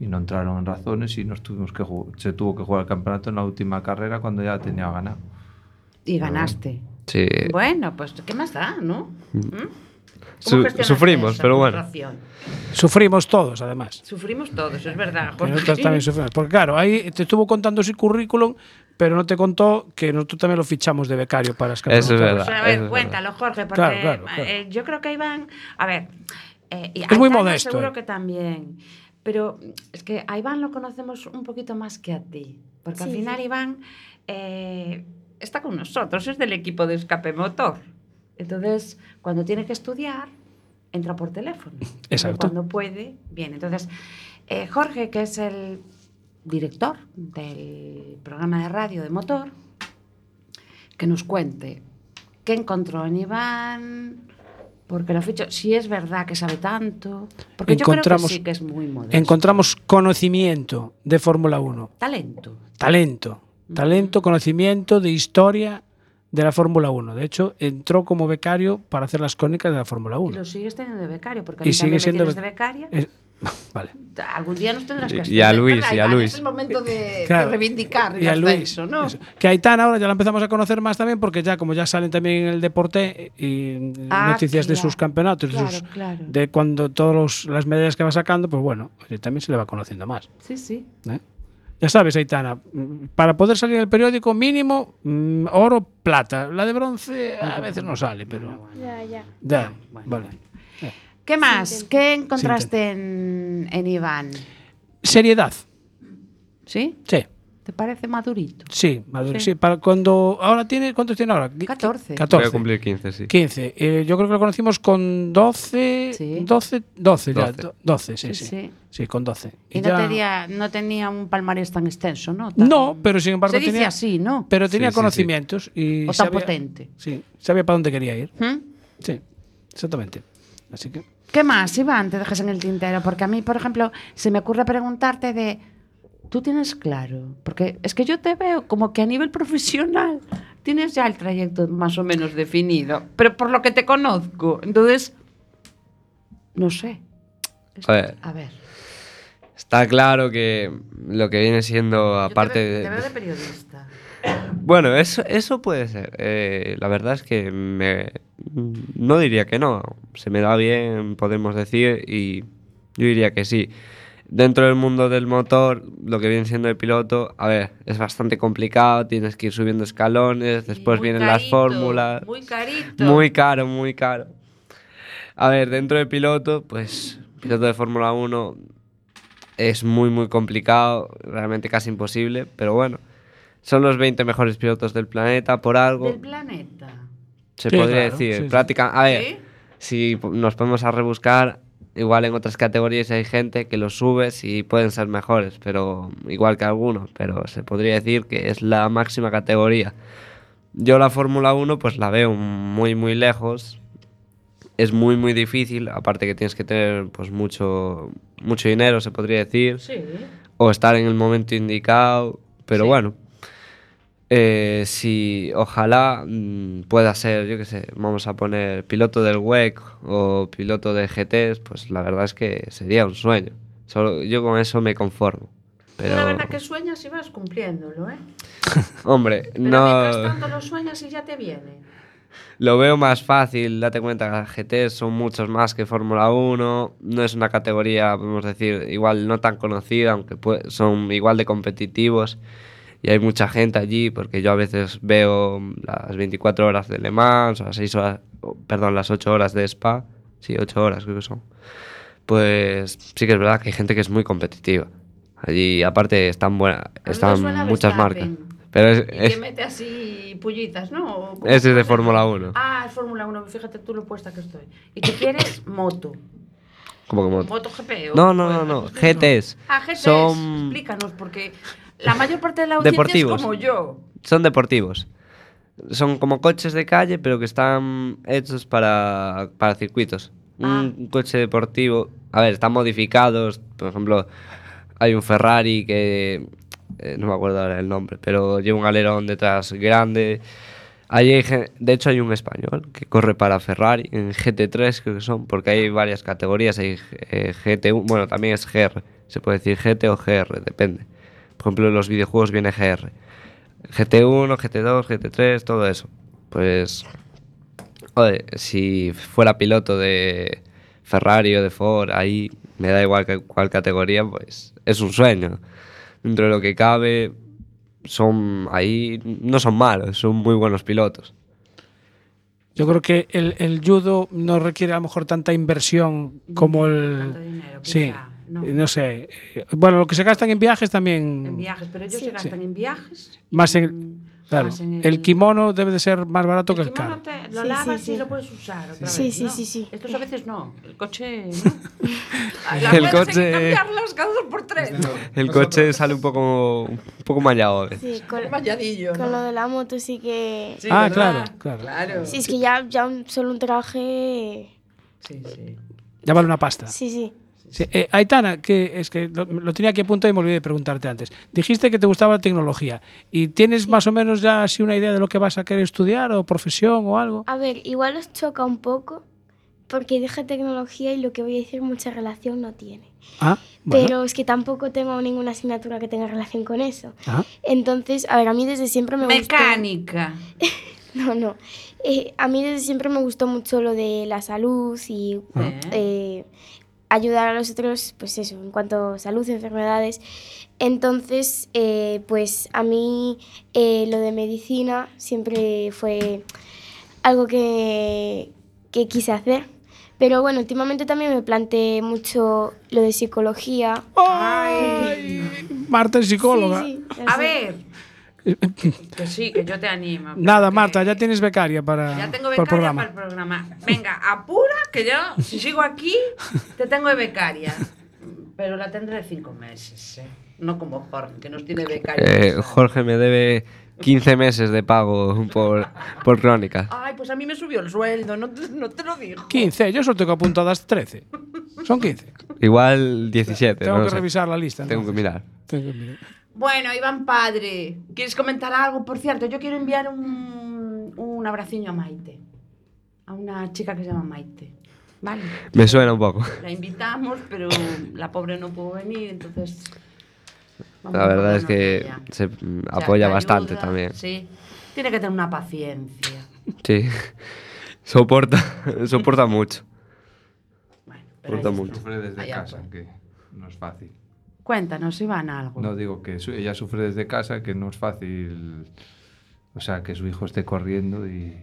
y no entraron en razones y nos tuvimos que se tuvo que jugar el campeonato en la última carrera cuando ya tenía ganado. Y ganaste. Sí. Bueno, pues ¿qué más da, no? ¿Mm? ¿Cómo Su- gestionaste sufrimos, pero bueno. Sufrimos todos, además. Sufrimos todos, es verdad. Jorge. nosotros también sufrimos. Porque claro, ahí te estuvo contando su currículum, pero no te contó que nosotros también lo fichamos de becario para las Eso es verdad. O sea, a eso ver, es cuéntalo, Jorge, porque Claro, claro, claro. eh, yo creo que Iván, a ver, Eh, y Es muy modesto, Seguro eh. que también. Pero es que a Iván lo conocemos un poquito más que a ti. Porque al final sí. Iván eh, está con nosotros, es del equipo de escape motor. Entonces, cuando tiene que estudiar, entra por teléfono. Exacto. Cuando puede, bien. Entonces, eh, Jorge, que es el director del programa de radio de motor, que nos cuente qué encontró en Iván, porque lo ficho, si es verdad que sabe tanto, porque yo creo Encontramos- que sí que es muy modesto. Encontramos conocimiento de Fórmula 1, talento. talento, talento, conocimiento de historia de la Fórmula 1. De hecho, entró como becario para hacer las crónicas de la Fórmula Y 1. lo sigues teniendo de becario, porque a Y mí sigue también me siendo tienes be- de becaria. Eh, vale. Algún día nos tendrás que Y- y a Luis, ¿verdad, y a? Luis. Es el momento de, reivindicar Y a Luis, ascenso, ¿no? eso. Que Aitana ahora ya la empezamos a conocer más también porque ya como ya salen también en el deporte y Ah, noticias de sus campeonatos, de Claro, sus- claro. de cuando todas las medallas que va sacando, pues bueno, también se le va conociendo más. Sí, sí. ¿eh? Ya sabes, Aitana, para poder salir en el periódico mínimo, mm, oro, plata. La de bronce a veces no sale, pero... Ya, ya. Ya, Bueno, vale. ¿Qué más? ¿Qué encontraste en, en Iván? Seriedad, ¿Sí? sí. ¿Te parece madurito? Sí, maduro, Sí. sí. Para cuando ahora tiene, ¿cuántos tiene ahora? 14. 14. Voy a cumplir 15, sí. 15. Eh, yo creo que lo conocimos con 12. Sí. 12, 12 ya. 12. do- 12, sí, Sí, sí. sí. Con 12. Y no ya- tenía, no tenía un palmarés tan extenso, ¿no? Tan- No, pero sin embargo Se dice tenía. así, ¿no? Pero tenía Sí, sí, sí. conocimientos y. O tan sabía- potente. Sí, sabía para dónde quería ir. ¿Mm? Sí, exactamente. Así que. ¿Qué más, Iván, te dejas en el tintero? Porque a mí, por ejemplo, se me ocurre preguntarte de, ¿tú tienes claro? Porque es que yo te veo como que a nivel profesional tienes ya el trayecto más o menos definido, pero por lo que te conozco, entonces, no sé. A ver. A ver. Está claro que lo que viene siendo, Yo aparte te de, te veo de periodista. Bueno, eso, eso puede ser. Eh, la verdad es que me, no diría que no. Se me da bien, podemos decir, y yo diría que sí. Dentro del mundo del motor, lo que viene siendo el piloto, a ver, es bastante complicado, tienes que ir subiendo escalones, después Muy vienen las carito, fórmulas. Muy carito. Muy caro, muy caro. A ver, dentro del piloto, pues piloto de Fórmula 1 es muy, muy complicado, realmente casi imposible, pero bueno, son los 20 mejores pilotos del planeta por algo, Del planeta. se Sí, podría claro, decir. sí, práctica- A ver, ¿Sí? si nos podemos a rebuscar, igual en otras categorías hay gente que los subes y pueden ser mejores, pero igual que algunos, pero se podría decir que es la máxima categoría. Yo la Fórmula 1 pues la veo muy muy lejos. Es muy muy difícil, aparte que tienes que tener pues mucho mucho dinero, se podría decir, Sí. o estar en el momento indicado, pero Sí. bueno. Eh, si ojalá mm, pueda ser, yo qué sé, vamos a poner piloto del WEC o piloto de GTs, pues la verdad es que sería un sueño. Solo, yo con eso me conformo. Pero, La verdad que sueñas y vas cumpliéndolo, ¿eh? hombre, Pero mientras no tanto lo sueñas y ya te viene. lo veo más fácil. Date cuenta que las GTs son muchos más que Fórmula 1. No es una categoría, podemos decir, igual no tan conocida, aunque son igual de competitivos. Y hay mucha gente allí, porque yo a veces veo las 24 horas de Le Mans, o las 6 horas, perdón, las 8 horas de Spa. Sí, 8 horas creo que son. Pues sí que es verdad que hay gente que es muy competitiva. Allí, aparte, están, buena, están muchas marcas. Pero es, Y que es- mete así pullitas, ¿no? ¿O cómo Ese es de Fórmula llama? 1. Ah, es Fórmula 1. Fíjate tú lo puesta que estoy. ¿Y qué quieres? Moto. como que moto. Moto GP. No, no, no, no. ¿qué es eso? GTs. Ah, GTs. Son, Explícanos, porque la mayor parte de la audiencia Deportivos. es como yo. son deportivos. Son como coches de calle, pero que están hechos para, para circuitos. Ah. Un coche deportivo. A ver, están modificados. Por ejemplo, hay un Ferrari que. eh, no me acuerdo ahora el nombre, pero lleva un alerón detrás grande. Hay de hecho, hay un español que corre para Ferrari en GT3, creo que son, porque hay varias categorías. Hay eh, GT1, bueno, también es GR. Se puede decir GT o GR, depende. Por ejemplo, los videojuegos viene GR. GT1, GT2, GT3, todo eso. Pues, joder, si fuera piloto de Ferrari o de Ford, ahí me da igual que cuál categoría, pues es un sueño. Dentro de lo que cabe, son ahí no son malos, son muy buenos pilotos. Yo creo que el, el judo no requiere a lo mejor tanta inversión como Tanto el... dinero, Sí, quizá, no. no sé. Eh, Bueno, lo que se gastan en viajes también... En viajes, pero ellos Sí. se gastan en viajes. Más en- Claro, más en el kimono debe de ser más barato que el kimono caro. te- lo Sí, lavas sí, sí. y lo puedes usar otra Sí, vez, sí, ¿no? sí, sí. Estos a veces no. El coche, ¿no? Las El ruedas hay que coche- cambiarlas cada dos por tres. El coche sale un poco, un poco mallado a veces. Sí, con, con ¿no? lo de la moto sí que... Sí, Ah, claro, claro. Sí, es que ya, ya un- solo un traje... Sí, sí. Ya vale una pasta. Sí, sí. Sí, eh, Aitana, que es que lo, lo tenía aquí a punto y me olvidé de preguntarte antes. Dijiste que te gustaba la tecnología. ¿Y tienes más o menos ya así una idea de lo que vas a querer estudiar o profesión o algo? A ver, igual os choca un poco porque dije tecnología y lo que voy a decir mucha relación no tiene. Ah, bueno. Pero es que tampoco tengo ninguna asignatura que tenga relación con eso. Ah, Entonces, a ver, a mí desde siempre me gustó... Mecánica. No, no. Eh, a mí desde siempre me gustó mucho lo de la salud y Ah. eh, ayudar a los otros, pues eso, en cuanto a salud, enfermedades. Entonces, eh, pues a mí eh, lo de medicina siempre fue algo que, que quise hacer. Pero bueno, últimamente también me planteé mucho lo de psicología. ¡Ay! Marta es psicóloga. Sí, sí, A ver. Que sí, que yo te animo. Nada, que- Marta, ya tienes becaria para, Ya tengo para el becaria programa. para el programa. Venga, apura, que yo, si sigo aquí, te tengo de becaria. Pero la tendré cinco meses, ¿eh? No como Jorge, que nos tiene becaria. Eh, Jorge me debe 15 meses de pago por, por crónica. Ay, pues a mí me subió el sueldo, no te, no te lo digo. 15, yo solo tengo apuntadas 13. Son 15. Igual 17. Tengo no que sé. revisar la lista. Tengo que mirar. Tengo que mirar. Bueno, Iván Padre, ¿quieres comentar algo? Por cierto, yo quiero enviar un, un abraciño a Maite. A una chica que se llama Maite. Vale. Me suena un poco. La invitamos, pero la pobre no pudo venir, entonces. vamos La a verdad es que se O sea, apoya te bastante ayuda, también. Sí. Tiene que tener una paciencia. Sí. Soporta, soporta mucho. Bueno, pero Soporta mucho. desde Allá casa, que no es fácil. Cuéntanos, Iván, algo. No digo que su- ella sufre desde casa, que no es fácil, o sea, que su hijo esté corriendo y,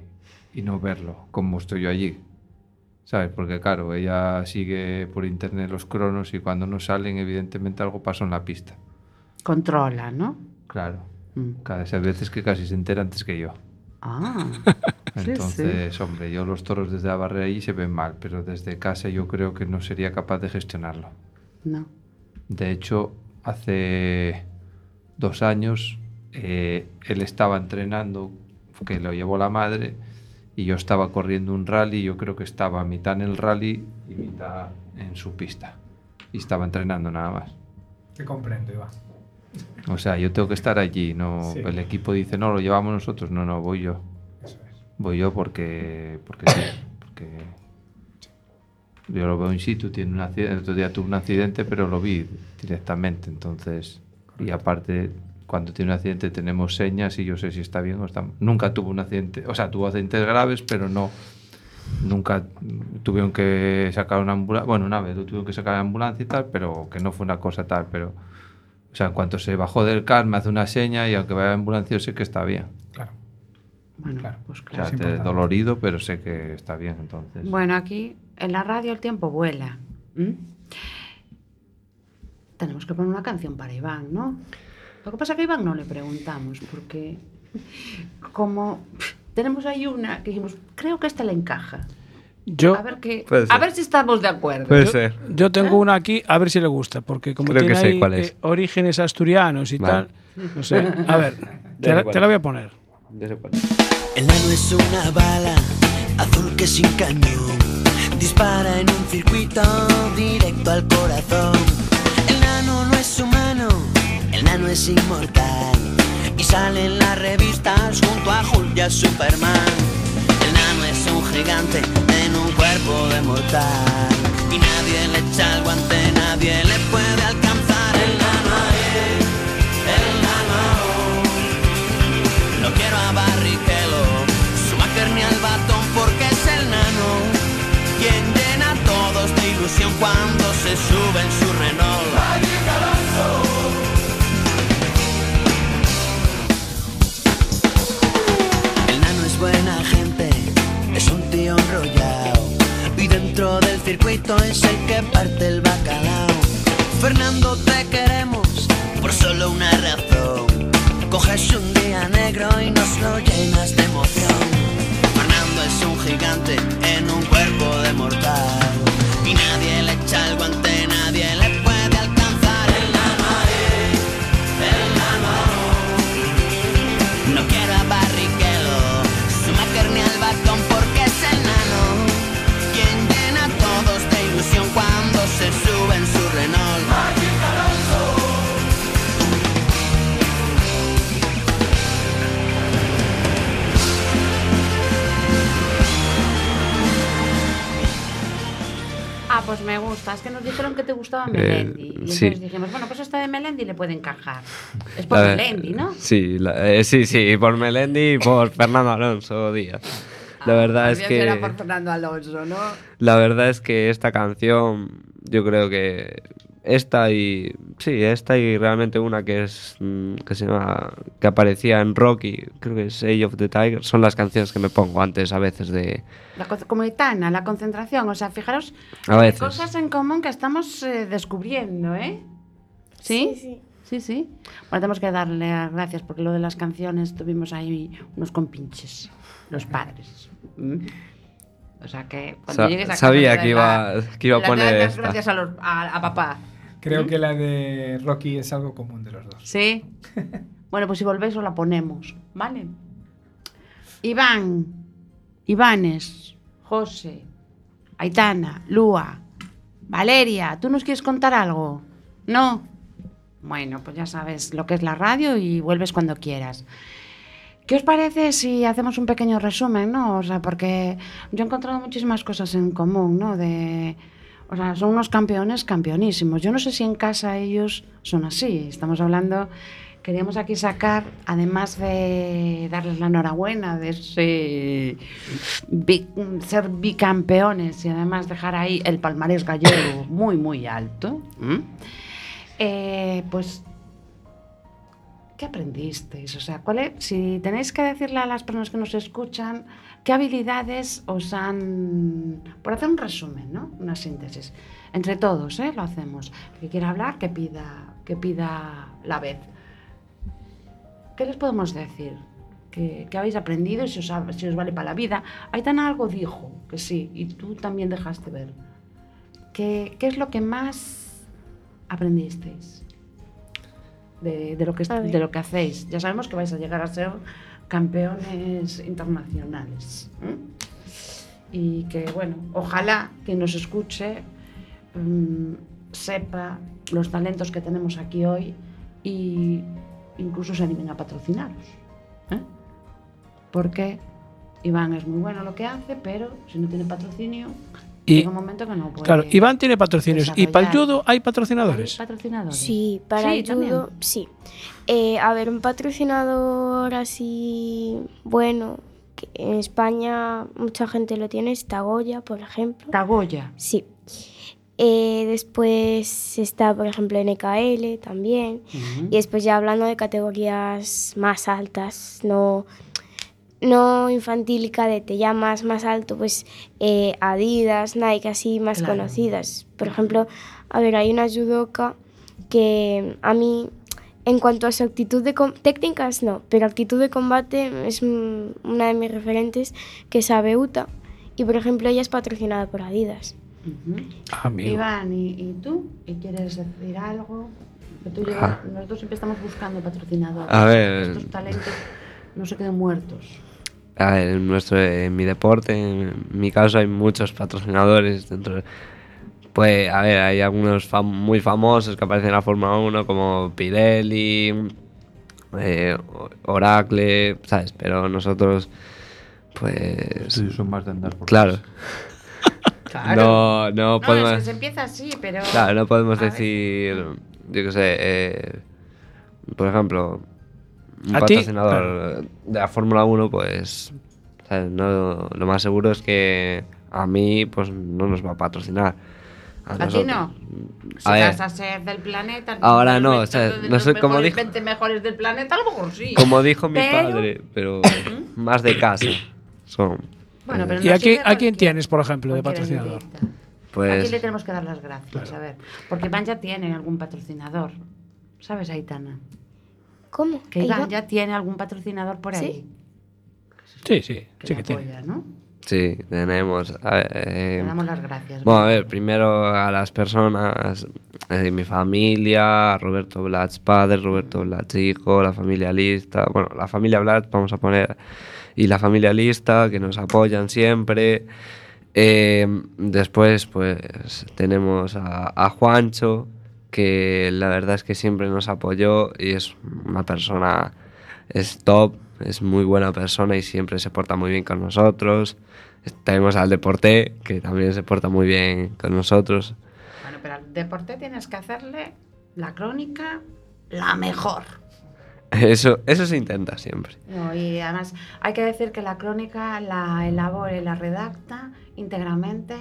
y no verlo, como estoy yo allí. ¿Sabes? Porque claro, ella sigue por internet los cronos y cuando no salen, evidentemente algo pasó en la pista. Controla, ¿no? Claro. Mm. Cada vez veces que casi se entera antes que yo. Ah. Sí, sí. Entonces, hombre, yo los toros desde la barrera allí se ven mal, pero desde casa yo creo que no sería capaz de gestionarlo. No. De hecho, hace dos años eh, él estaba entrenando, que lo llevó la madre, y yo estaba corriendo un rally, yo creo que estaba mitad en el rally y mitad en su pista. Y estaba entrenando nada más. Te comprendo, Iván. O sea, yo tengo que estar allí, no Sí. el equipo dice, no, lo llevamos nosotros, no, no, voy yo. Eso es. Voy yo porque, porque sí, porque yo lo veo in situ, tiene un accidente, el otro día tuvo un accidente, pero lo vi directamente, entonces, y aparte, cuando tiene un accidente tenemos señas y yo sé si está bien o está Nunca tuvo un accidente, o sea, tuvo accidentes graves, pero no, nunca tuvieron que sacar una ambulancia, bueno, una vez lo tuvieron que sacar la ambulancia y tal, pero que no fue una cosa tal, pero, o sea, en cuanto se bajó del car me hace una seña y aunque vaya a la ambulancia yo sé que está bien. Claro. Bueno, Claro. pues O claro. sea, Es dolorido, pero sé que está bien, entonces. Bueno, aquí en la radio el tiempo vuela. Tenemos que poner una canción para Iván, ¿no? Lo que pasa es que a Iván no le preguntamos, porque como tenemos ahí una que dijimos, creo que esta le encaja. Yo, A ver, ser. a ver si estamos de acuerdo. Puede yo, ser. yo tengo una aquí, a ver si le gusta, porque como Creo tiene que ahí, cuál es. eh, orígenes asturianos y Vale. tal, no sé. A ver, te la, te la voy a poner. El nano es una bala azul que sin cañón dispara en un circuito directo al corazón. El nano no es humano, el nano es inmortal y sale en las revistas junto a Hulk y a Superman. El nano es un gigante en un cuerpo de mortal y nadie le echa el guante, nadie le puede alcanzar. Cuando se sube en su Renault. El nano es buena gente, es circuito es el que parte el bacalao. Fernando, te queremos por solo una razón. Coges un día negro y nos lo llenas de emoción. Fernando es un gigante en un cuerpo de mortal. Y nadie le echa el guante, pues me gusta. Es que nos dijeron que te gustaba Eh, Melendi. y entonces sí. dijimos, bueno, pues esta de Melendi le puede encajar. Es por ver, Melendi, ¿no? Sí, la- eh, sí, sí, por Melendi y por Fernando Alonso Díaz. La verdad es Era que por Fernando Alonso, ¿no? la verdad es que esta canción, yo creo que esta y sí, esta y realmente una que es mm, que se llama que aparecía en Rocky, creo que es Age of the Tiger, son las canciones que me pongo antes a veces de La co- comunitana, la concentración. O sea, fijaros a veces. cosas en común que estamos eh, descubriendo, ¿eh? ¿Sí? sí. Sí, sí. Bueno, tenemos que darle las gracias porque lo de las canciones tuvimos ahí unos compinches, los padres. ¿Mm? O sea que cuando Sa- llegues a casa sabía que iba- que iba a poner las gracias a, los- a- a papá. Creo que la de Rocky es algo común de los dos. ¿Sí? bueno, pues si volvéis os la ponemos, ¿vale? Iván, Ivanes, José, Aitana, Lua, Valeria, ¿tú nos quieres contar algo? ¿No? Bueno, pues ya sabes lo que es la radio y vuelves cuando quieras. ¿Qué os parece si hacemos un pequeño resumen, no? O sea, porque yo he encontrado muchísimas cosas en común, ¿no? De, o sea, son unos campeones campeonísimos. Yo no sé si en casa ellos son así. Estamos hablando, queríamos aquí sacar, además de darles la enhorabuena de ser bicampeones y además dejar ahí el palmarés gallego muy, muy alto, eh, pues ¿Qué aprendisteis? O sea, ¿cuál es- si tenéis que decirle a las personas que nos escuchan, ¿qué habilidades os han... Por hacer un resumen, ¿no? Una síntesis. Entre todos, ¿eh? Lo hacemos. El que quiera hablar, que pida, que pida la vez. ¿Qué les podemos decir? ¿Qué, qué habéis aprendido si os, si os vale para la vida? Aitana algo dijo, que sí, y tú también dejaste ver. ¿Qué, qué es lo que más aprendisteis? de, de lo que, de lo que hacéis. Ya sabemos que vais a llegar a ser campeones internacionales. Y que, bueno, ojalá quien nos escuche mm, sepa los talentos que tenemos aquí hoy y incluso se animen a patrocinaros. ¿eh? Porque Iván es muy bueno lo que hace, pero si no tiene patrocinio, Y- un momento que no puede. Claro, Iván tiene patrocinios. ¿Y para el judo hay ¿Hay patrocinadores? Sí, para Sí, el también. judo, sí. Eh, a ver, un patrocinador así bueno, que en España mucha gente lo tiene, es Tagoya, por ejemplo. Tagoya. Sí. Eh, después está, por ejemplo, NKL también. Y después ya hablando de categorías más altas, no, no infantil y cadete, ya más, más alto, pues eh, Adidas, Nike, así más Claro. conocidas. Por ejemplo, a ver, hay una judoka que a mí, en cuanto a su actitud de técnicas, no, pero actitud de combate es una de mis referentes, que es Abeuta. Y por ejemplo, ella es patrocinada por Adidas. Ujú. Amigo. Iván, ¿y, y tú? ¿Y quieres decir algo? Tú llevas- Ah. nosotros siempre estamos buscando patrocinadores. A ver. Estos talentos no se queden muertos. En, nuestro, en mi deporte, en mi caso, hay muchos patrocinadores dentro. de- Pues, a ver, hay algunos fam- muy famosos que aparecen en la Fórmula 1, como Pirelli, eh, Oracle, ¿sabes? Pero nosotros, pues. Sí, son más de andar por Claro. Claro. No, no No, podemos. es que se empieza así, pero... Claro, no podemos A ver. decir, yo qué sé, eh, por ejemplo, un A ti, patrocinador de la Fórmula 1, pues, ¿sabes? No, lo más seguro es que a mí, pues, no nos va a patrocinar. ¿A ti no? Si A ver, vas a ser del planeta... Ahora no, o sea, no sé cómo dijo- 20 mejores del planeta, a lo mejor sí. como dijo mi Pero- padre, pero más de casa son. Bueno, pero ¿Y no a quién, a tienes, por ejemplo, de patrocinador? Pues Aquí le tenemos que dar las gracias, a ver. Porque ya tiene algún patrocinador. ¿Sabes, Aitana? ¿Cómo? Que Iván ya tiene algún patrocinador por ¿Sí? ahí. Sí, sí, Que sí que tiene. apoya, ¿no? sí, tenemos. a ver, eh, Le damos las gracias. Bueno, a ver, primero a las personas eh, de mi familia, a Roberto Blatz padre, Roberto Blatz hijo, la familia Lista, bueno, la familia Blatz vamos a poner, y la familia Lista, que nos apoyan siempre. Eh, después, pues, tenemos a, a Juancho, que la verdad es que siempre nos apoyó y es una persona, es top, es muy buena persona y siempre se porta muy bien con nosotros. Tenemos al Deporte, que también se porta muy bien con nosotros. Bueno, pero al deporte tienes que hacerle la crónica la mejor. Eso, eso se intenta siempre. No, y además hay que decir que la crónica la elabora y la redacta íntegramente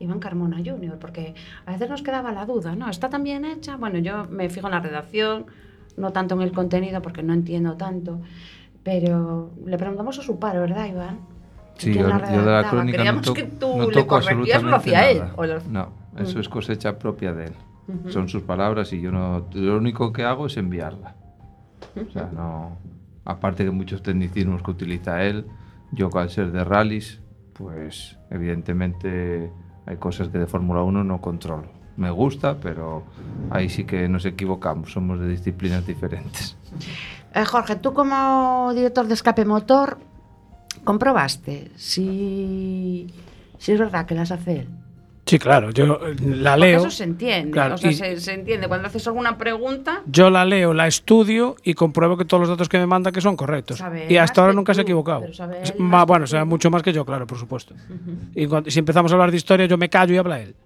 Iván Carmona Jr., porque a veces nos quedaba la duda, ¿no? ¿Está tan bien hecha? Bueno, yo me fijo en la redacción, no tanto en el contenido porque no entiendo tanto, pero le preguntamos a su padre, ¿verdad, Iván? Sí, ¿Quién yo, la yo de la crónica no, Queríamos to- que tú no toco absolutamente hacía él. nada. o lo- No, eso Mm. es cosecha propia de él. Son sus palabras y yo no. Lo único que hago es enviarla. O sea, no. Aparte de muchos tecnicismos que utiliza él, yo al ser de rallies, pues evidentemente hay cosas que de Fórmula 1 no controlo. Me gusta, pero ahí sí que nos equivocamos, somos de disciplinas diferentes. Eh, Jorge, tú como director de escape motor, ¿comprobaste si, si es verdad que las hace él? Sí, claro, yo eh, la Porque leo. eso se entiende, Claro, o sea, se, se entiende. Cuando haces alguna pregunta, Yo la leo, la estudio y compruebo que todos los datos que me manda que son correctos. Y hasta ahora nunca se ha equivocado. más bueno, tú. sabe mucho más que yo, claro, por supuesto. Y cuando- si empezamos a hablar de historia, yo me callo y habla él,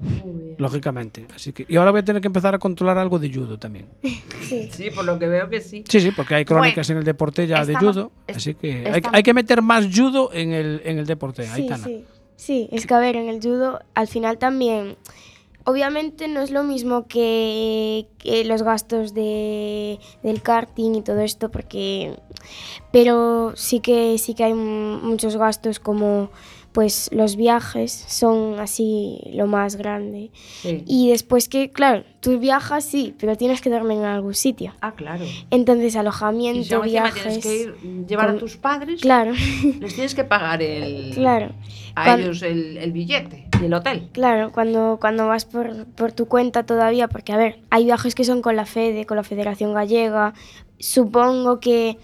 muy bien. lógicamente. Así que, y ahora voy a tener que empezar a controlar algo de judo también. Sí. Sí, por lo que veo que sí. Sí, sí, porque hay crónicas Bueno, en el deporte ya de judo. Así que hay, hay que meter más judo en el, en el deporte. Sí, Aitana. sí. Sí, es que a ver, en el judo al final también, obviamente no es lo mismo que, los gastos de, del karting y todo esto, porque, pero sí que sí que hay mu- muchos gastos como pues los viajes son así lo más grande. Sí. Y después que, claro, tú viajas sí, pero tienes que dormir en algún sitio. Ah, claro. Entonces Y alojamiento, encima viajes... tienes que ir, llevar a tus padres, Claro, les tienes que pagar el, claro. a ellos el, el billete y el hotel. Claro, cuando, cuando vas por, por tu cuenta todavía, porque a ver, hay viajes que son con la FEDE, con la Federación Gallega, supongo que,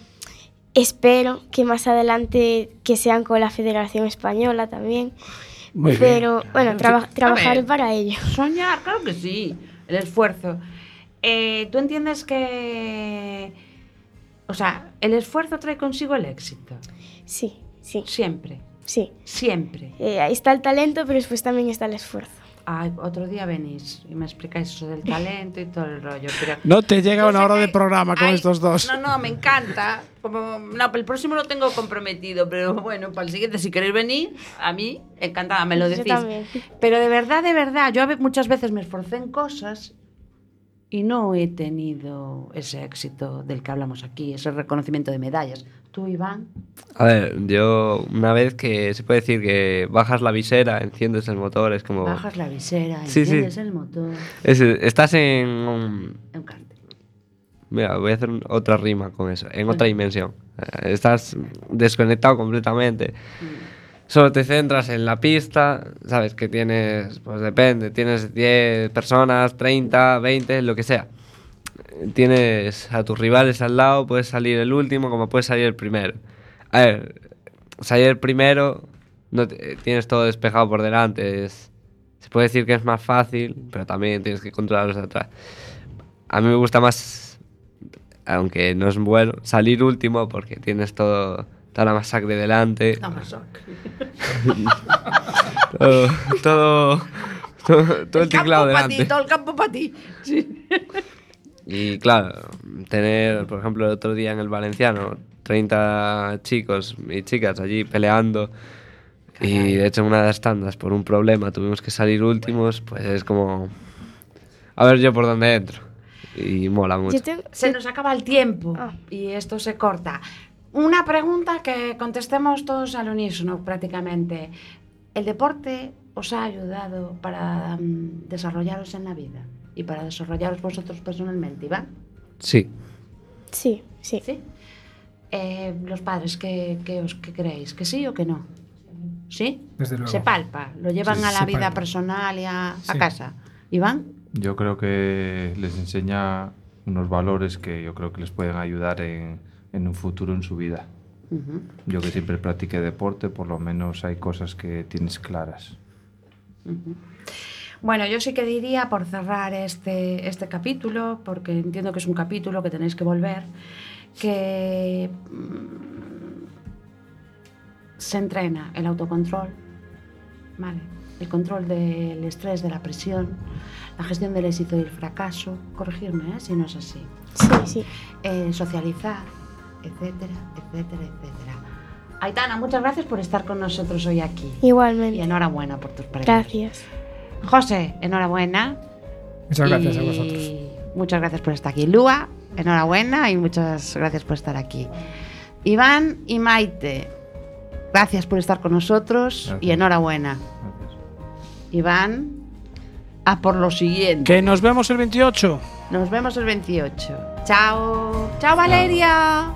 espero que más adelante que sean con la Federación Española también, Muy bien. pero bueno, traba- trabajaré ver. para ello. Soñar, claro que sí, el esfuerzo. Eh, ¿Tú entiendes que, o sea, el esfuerzo trae consigo el éxito? Sí, sí, Siempre, sí. siempre. Eh, ahí está el talento, pero después también está el esfuerzo. Ay, otro día venís y me explicáis eso del talento y todo el rollo. Pero No te llega una hora de programa con hay- estos dos. No, no, me encanta. Como, no, el próximo lo tengo comprometido, pero bueno, para el siguiente, si queréis venir, a mí, encantada, me lo decís. Pero de verdad, de verdad, yo muchas veces me esforcé en cosas y no he tenido ese éxito del que hablamos aquí, ese reconocimiento de medallas. ¿Tú, Iván? A ver, yo una vez que se puede decir que bajas la visera, enciendes el motor, es como... Bajas la visera, Sí, sí. enciendes el motor. es- estás en... un- En cárter. Mira, voy a hacer un- otra rima con eso, en otra dimensión. Eh, Estás desconectado completamente. Solo te centras en la pista, sabes que tienes, pues depende, tienes 10 personas, 30, 20, lo que sea. Tienes a tus rivales al lado, puedes salir el último como puedes salir el primero. A ver, salir el primero, no te- tienes todo despejado por delante, se puede decir que es más fácil, pero también tienes que controlarlos de atrás. A mí me gusta más, aunque no es bueno, salir último porque tienes todo, toda la masacre delante. No, Masoc. todo, todo, todo, todo el ti, delante. todo el campo para ti. Sí. Y claro, tener, por ejemplo, el otro día en el Valenciano, 30 chicos y chicas allí peleando. Y de hecho, en una de las tandas, por un problema, tuvimos que salir últimos, pues es como. A ver yo por dónde entro. Y mola mucho. Se nos acaba el tiempo Ah. y esto se corta. Una pregunta que contestemos todos al unísono prácticamente. ¿El deporte os ha ayudado para mm, desarrollaros en la vida y para desarrollaros vosotros personalmente, Iván? Sí. Sí, sí. ¿Sí? Eh, los padres, ¿qué, qué os qué creéis? ¿Que sí o que no? ¿Sí? Desde luego. Se palpa, lo llevan Sí, a la vida palpa. personal y a, a Sí. casa. ¿Iván? Yo creo que les enseña unos valores que yo creo que les pueden ayudar en, en un futuro en su vida. Ujú. Yo que siempre practiqué deporte, por lo menos hay cosas que tienes claras. Bueno, yo sí que diría, por cerrar este, este capítulo, porque entiendo que es un capítulo que tenéis que volver, que mm, se entrena el autocontrol, ¿vale? el control del estrés, de la presión, la gestión del éxito y el fracaso, corregirme ¿eh? si no es así, Sí, sí. eh, socializar, etcétera, etcétera, etcétera. Aitana, muchas gracias por estar con nosotros hoy aquí. Y Igualmente. enhorabuena por tus premios. Gracias. José, enhorabuena. Muchas gracias a Y vosotros. Muchas gracias por estar aquí. Lua, enhorabuena y muchas gracias por estar aquí. Iván y Maite, gracias por estar con nosotros y enhorabuena. Gracias. Iván, a por lo siguiente. Que nos vemos el 28. Nos vemos el 28. Chao. Chao, Valeria.